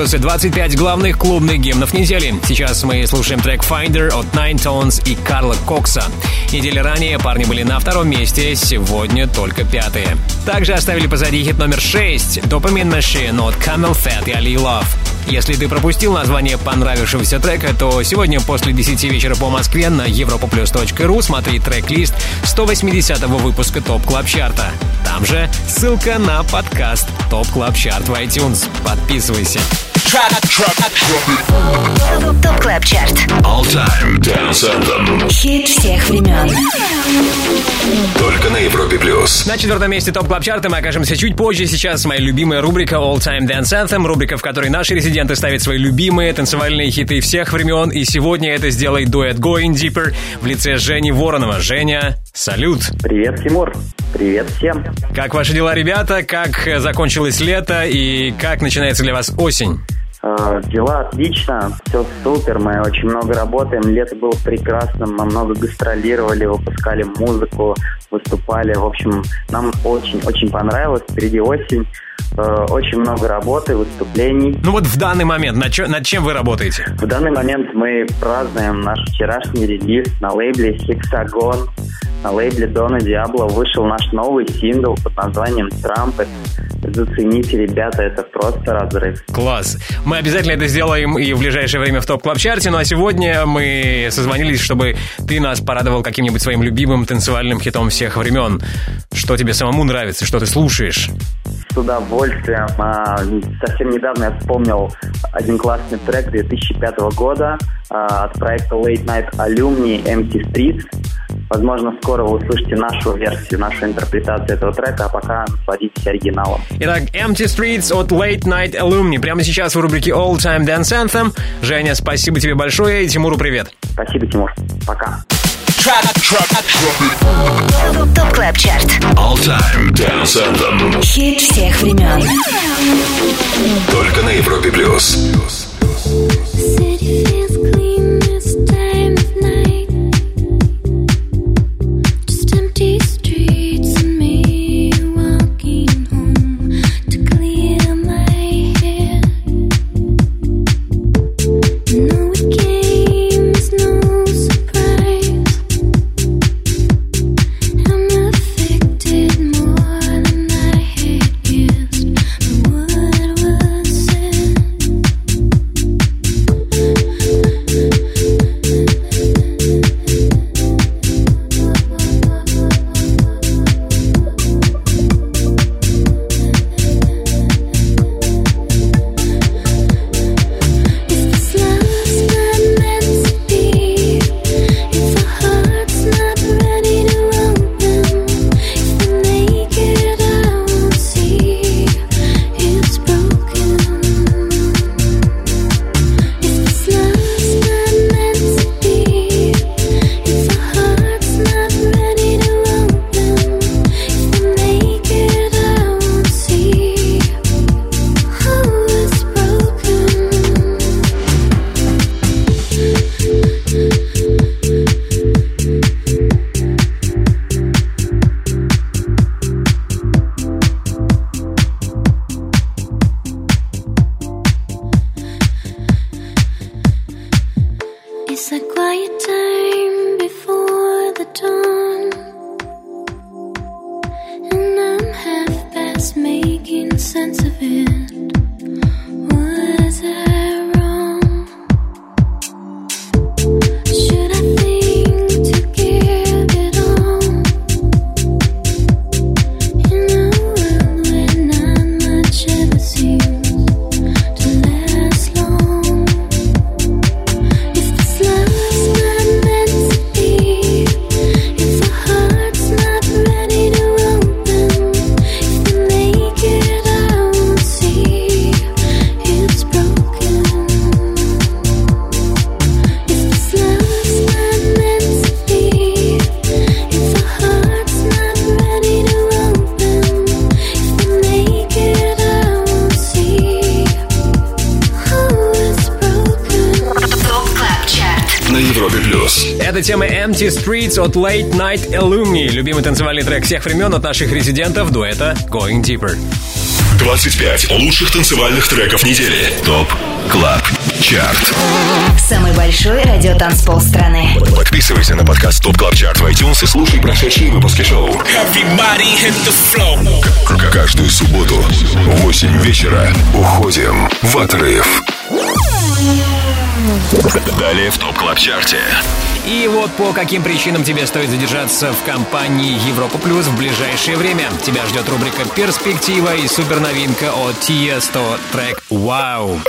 Европа Плюс и 25 главных клубных гимнов недели. Сейчас мы слушаем трек Finder от Nine Tones и Карла Кокса. Недели ранее парни были на втором месте, сегодня только пятые. Также оставили позади хит номер 6 Dopamine Machine от CamelPhat и Ali Love. Если ты пропустил название понравившегося трека, то сегодня после 10 вечера по Москве на europoplus.ru смотри трек-лист 180-го выпуска Top Club Chart а. Там же ссылка на подкаст Top Club Chart в iTunes. Подписывайся. Top Club Chart. All Time Dance Anthem. Хит всех времен. Только на Европе Плюс. На четвертом месте Top Club Chart а мы окажемся чуть позже. Сейчас моя любимая рубрика All Time Dance Anthem. Рубрика, в которой наши резиденты ставят свои любимые танцевальные хиты всех времен. И сегодня это сделает дуэт Going Deeper в лице Жени Воронова. Женя, салют! Привет, Тимур. Привет всем. Как ваши дела, ребята? Как закончилось лето и как начинается для вас осень? Э, Дела отлично, все супер, мы очень много работаем, лето было прекрасным, мы много гастролировали, выпускали музыку, выступали, в общем, нам очень-очень понравилось, впереди осень, э, очень много работы, выступлений. Ну вот в данный момент над, чё- над чем вы работаете? В данный момент мы празднуем наш вчерашний релиз на лейбле Hexagon. На лейбле Дона Диабло вышел наш новый сингл под названием «Трампет». Зацените, ребята, это просто разрыв. Класс. Мы обязательно это сделаем и в ближайшее время в топ клаб чарте Ну а сегодня мы созвонились, чтобы ты нас порадовал каким-нибудь своим любимым танцевальным хитом всех времен. Что тебе самому нравится, что ты слушаешь? С удовольствием. А, совсем недавно я вспомнил один классный трек 2005 года а, от проекта Late Night Alumni Empty Streets. Возможно, скоро вы услышите нашу версию, нашу интерпретацию этого трека, а пока насладитесь оригиналом. Итак, Empty Streets от Late Night Alumni. Прямо сейчас в рубрике All Time Dance Anthem. Женя, спасибо тебе большое. И Тимуру привет. Спасибо, Тимур. Пока. Top Club Chart. All Time Dance Anthem. Хит всех времен. Только на Европе плюс. Это тема Empty Streets от Late Night Alumni. Любимый танцевальный трек всех времен от наших резидентов дуэта Going Deeper. 25 лучших танцевальных треков недели. ТОП КЛАБ ЧАРТ. Самый большой радиотанцпол страны. Подписывайся на подкаст ТОП КЛАБ ЧАРТ в iTunes и слушай прошедшие выпуски шоу. К- Каждую субботу в 8 вечера уходим в отрыв. Далее в ТОП КЛАБ ЧАРТе. И вот по каким причинам тебе стоит задержаться в компании Европа Плюс в ближайшее время. Тебя ждет рубрика «Перспектива» и суперновинка от Tiesto трек «Вау».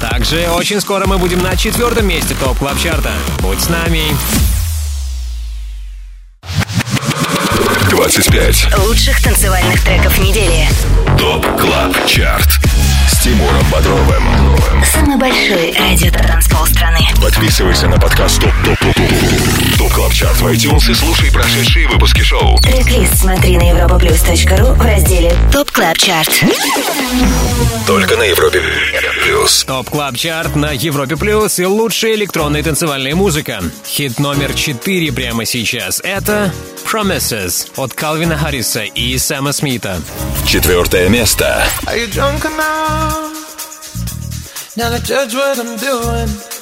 Также очень скоро мы будем на четвертом месте топ клаб чарта Будь с нами. 25 Лучших танцевальных треков недели. Top Club Chart с Тимуром Бодровым. Самый большой радиотанцпол страны. Подписывайся на подкаст Top Top Top Top Top Club Chart в iTunes и слушай прошедшие выпуски шоу. Трек-лист смотри на europaplus.ru в разделе Top Club Chart. Только на Европе плюс. Top Club Chart на Европе Плюс и лучшая электронная танцевальная музыка. Хит номер 4 прямо сейчас. Это Promises от Калвина Харриса и Сэма Смита. Четвертое место. Are you drunk enough now to judge what I'm doing?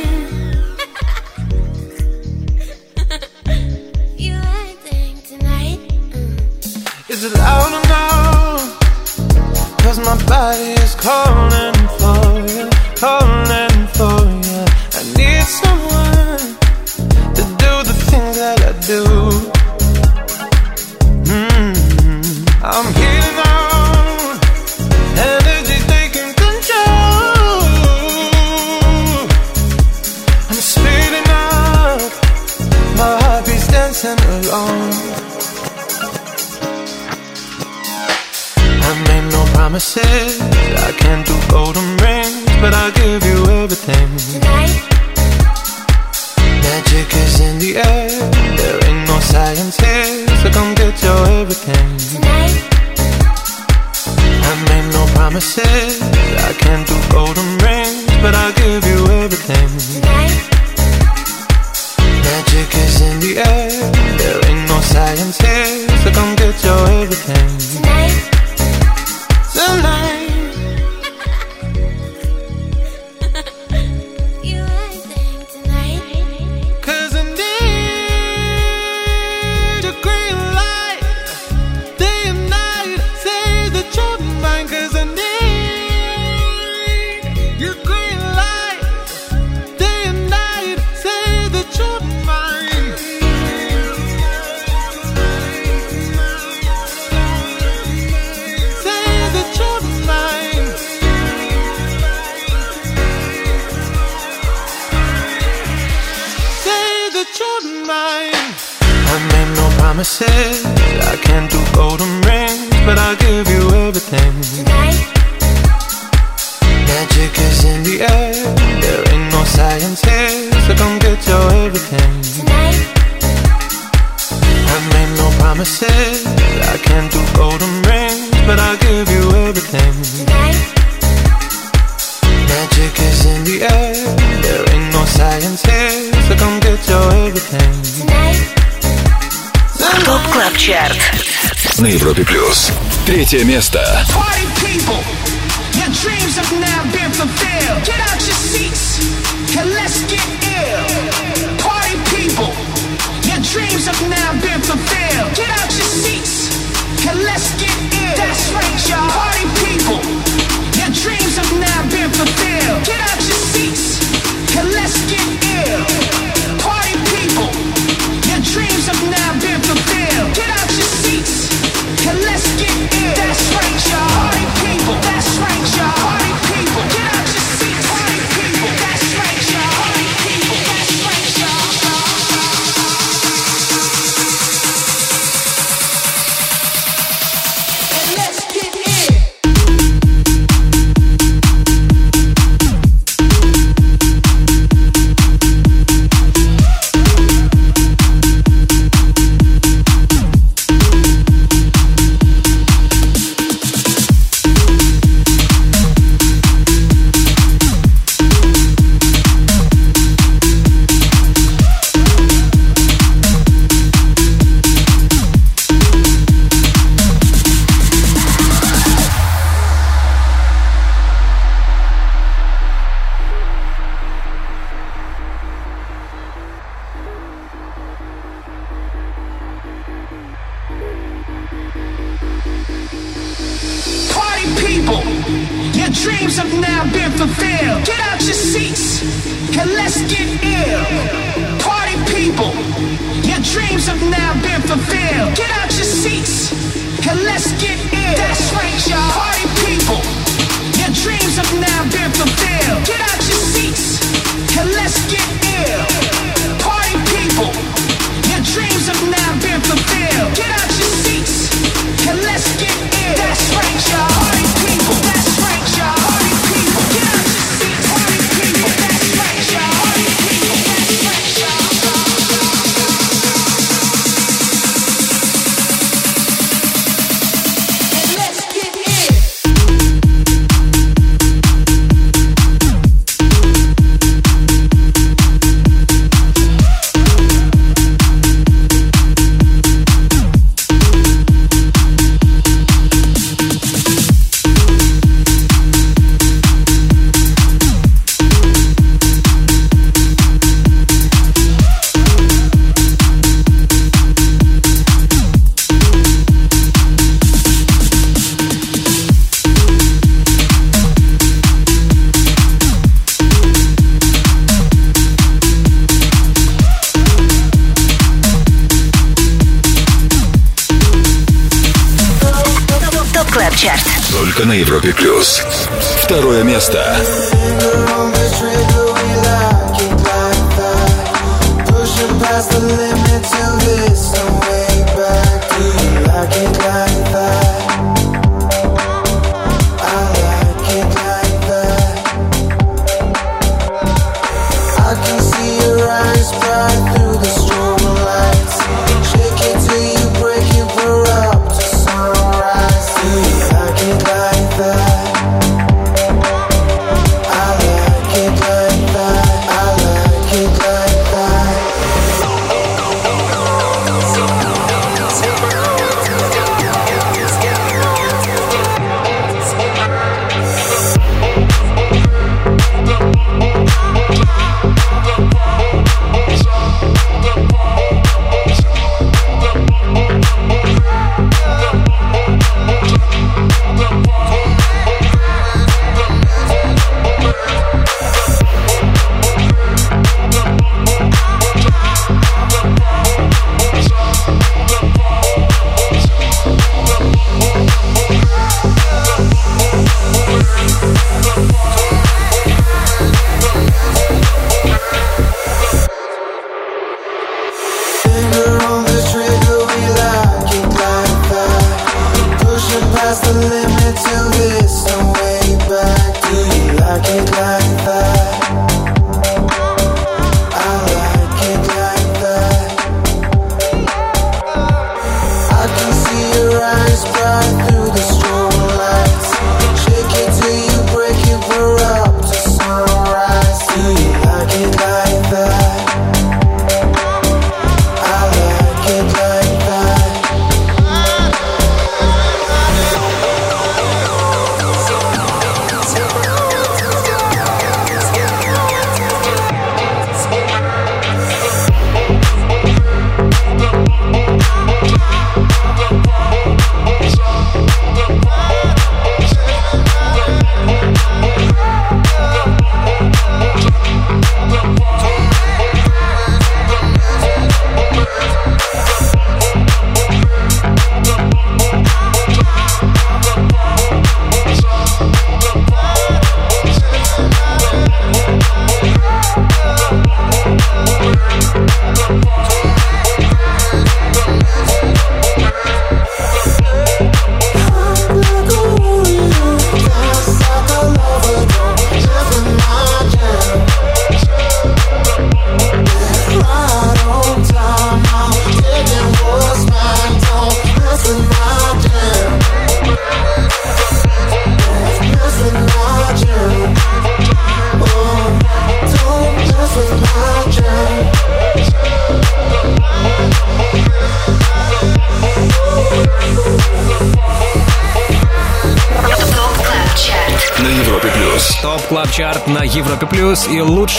Is it loud enough? Cause my body is calling for you, calling for you. I need someone to do the things that I do. Mm-hmm. I'm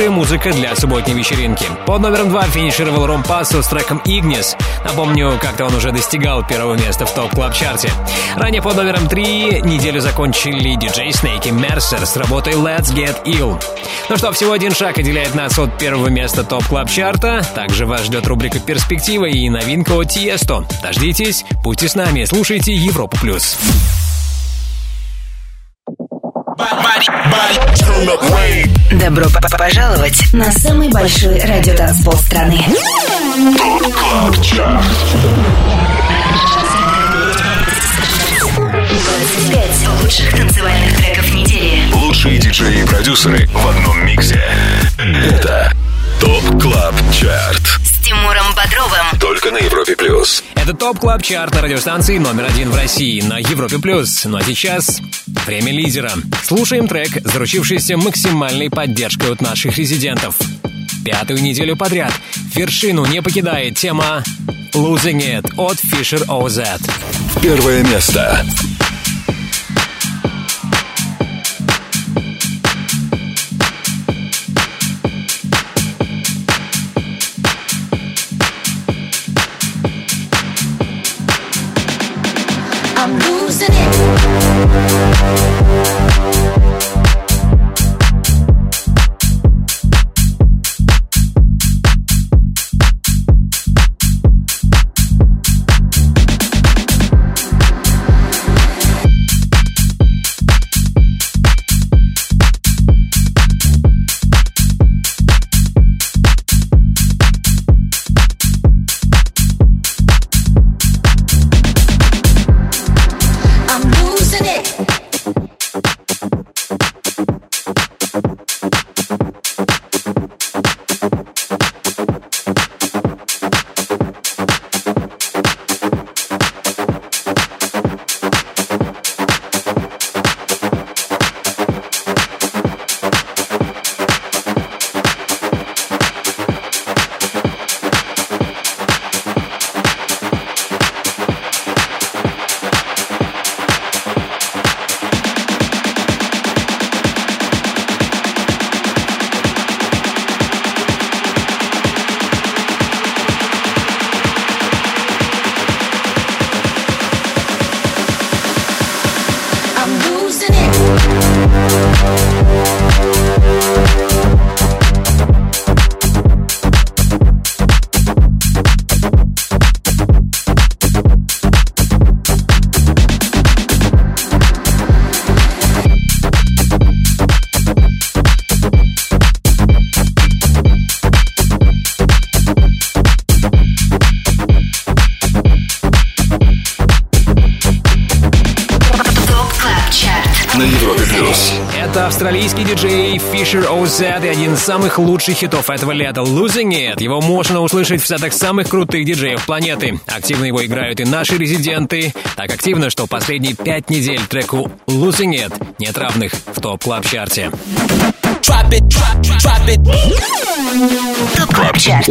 лучшая музыка для субботней вечеринки. Под номером два финишировал Rompasso с треком «Ignis». Напомню, как-то он уже достигал первого места в Top Club Chart е. Ранее под номером три неделю закончили DJ Snake и Mercer с работой «Let's Get Ill». Ну что, всего один шаг отделяет нас от первого места Top Club Chart а. Также вас ждет рубрика «Перспектива» и новинка от Tiësto. Дождитесь, будьте с нами, слушайте Европу+. плюс. Добро п- п- пожаловать на самый большой радиотанцпол страны. 25 лучших танцевальных треков недели. Лучшие диджеи и продюсеры в одном миксе. Это Top Club Chart. С Тимуром Бодровым. Только на Европе Плюс. Это Top Club Chart на радиостанции номер один в России на Европе+. плюс. Ну а сейчас время лидера. Слушаем трек, заручившийся максимальной поддержкой от наших резидентов. Пятую неделю подряд вершину не покидает тема «Losing It» от Fisher OZ. Первое место. 60 и один из самых лучших хитов этого лета «Losing It». Его можно услышать в сетах самых крутых диджеев планеты. Активно его играют и наши резиденты. Так активно, что последние пять недель треку «Losing It» нет равных в Top Club Chart е. Drop it, drop, drop it. Top Club Chart.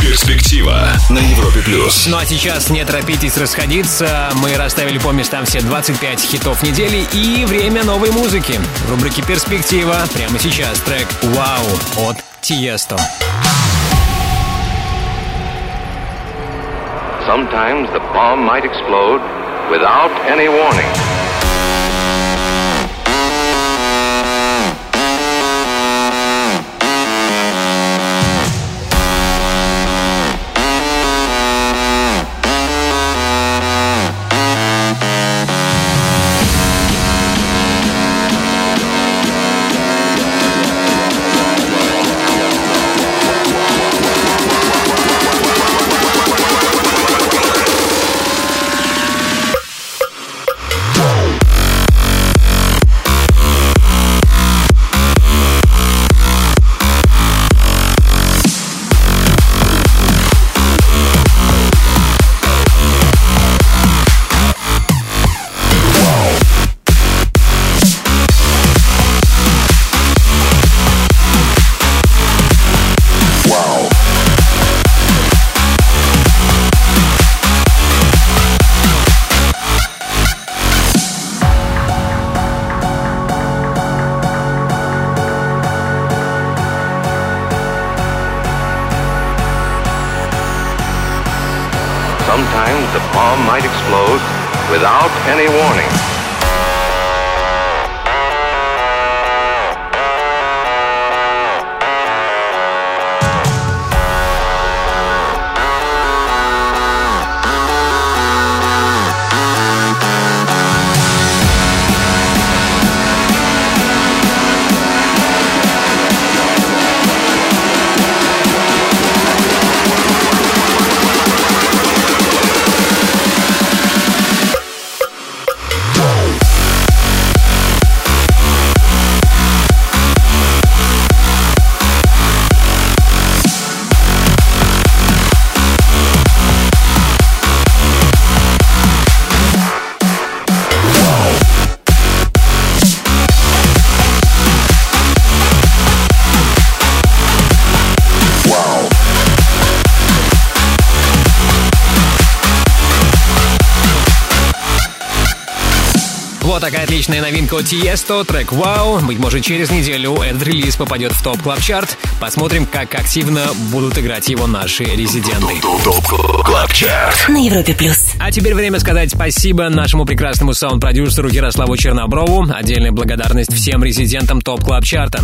Перспектива на Европе Плюс. Ну а сейчас не торопитесь расходиться. Мы расставили по местам все 25 хитов недели и время новой музыки. В рубрике «Перспектива» прямо сейчас трек «Вау» от Тиесто. Sometimes the bomb might explode without any warning. Отличная новинка от Tiësto, трек «Вау». Быть может, через неделю этот релиз попадет в Top Club Chart Посмотрим, как активно будут играть его наши резиденты. ТОП КЛАБ ЧАРТ На Европе Плюс. А теперь время сказать спасибо нашему прекрасному саунд-продюсеру Ярославу Черноброву. Отдельная благодарность всем резидентам Top Club Chart а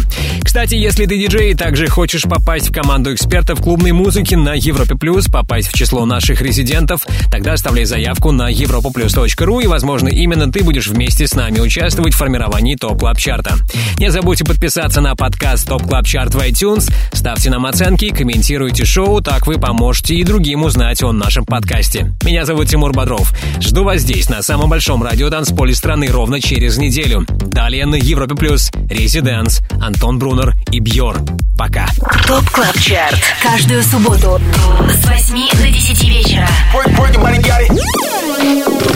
Кстати, если ты диджей и также хочешь попасть в команду экспертов клубной музыки на Европе Плюс, попасть в число наших резидентов, тогда оставляй заявку на europoplus.ru и, возможно, именно ты будешь вместе с нами участвовать в формировании Top Club Chart а Не забудьте подписаться на подкаст Top Club Chart в iTunes, ставьте нам оценки, комментируйте шоу, так вы поможете и другим узнать о нашем подкасте. Меня зовут Тимур Бодров. Жду вас здесь, на самом большом радиотанцполе страны, ровно через неделю. Далее на Европе Плюс, Residance, Антон Брунер и Бьор. Пока. Top Club Chart. Каждую субботу с 8 до 10 вечера.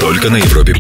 Только на Европе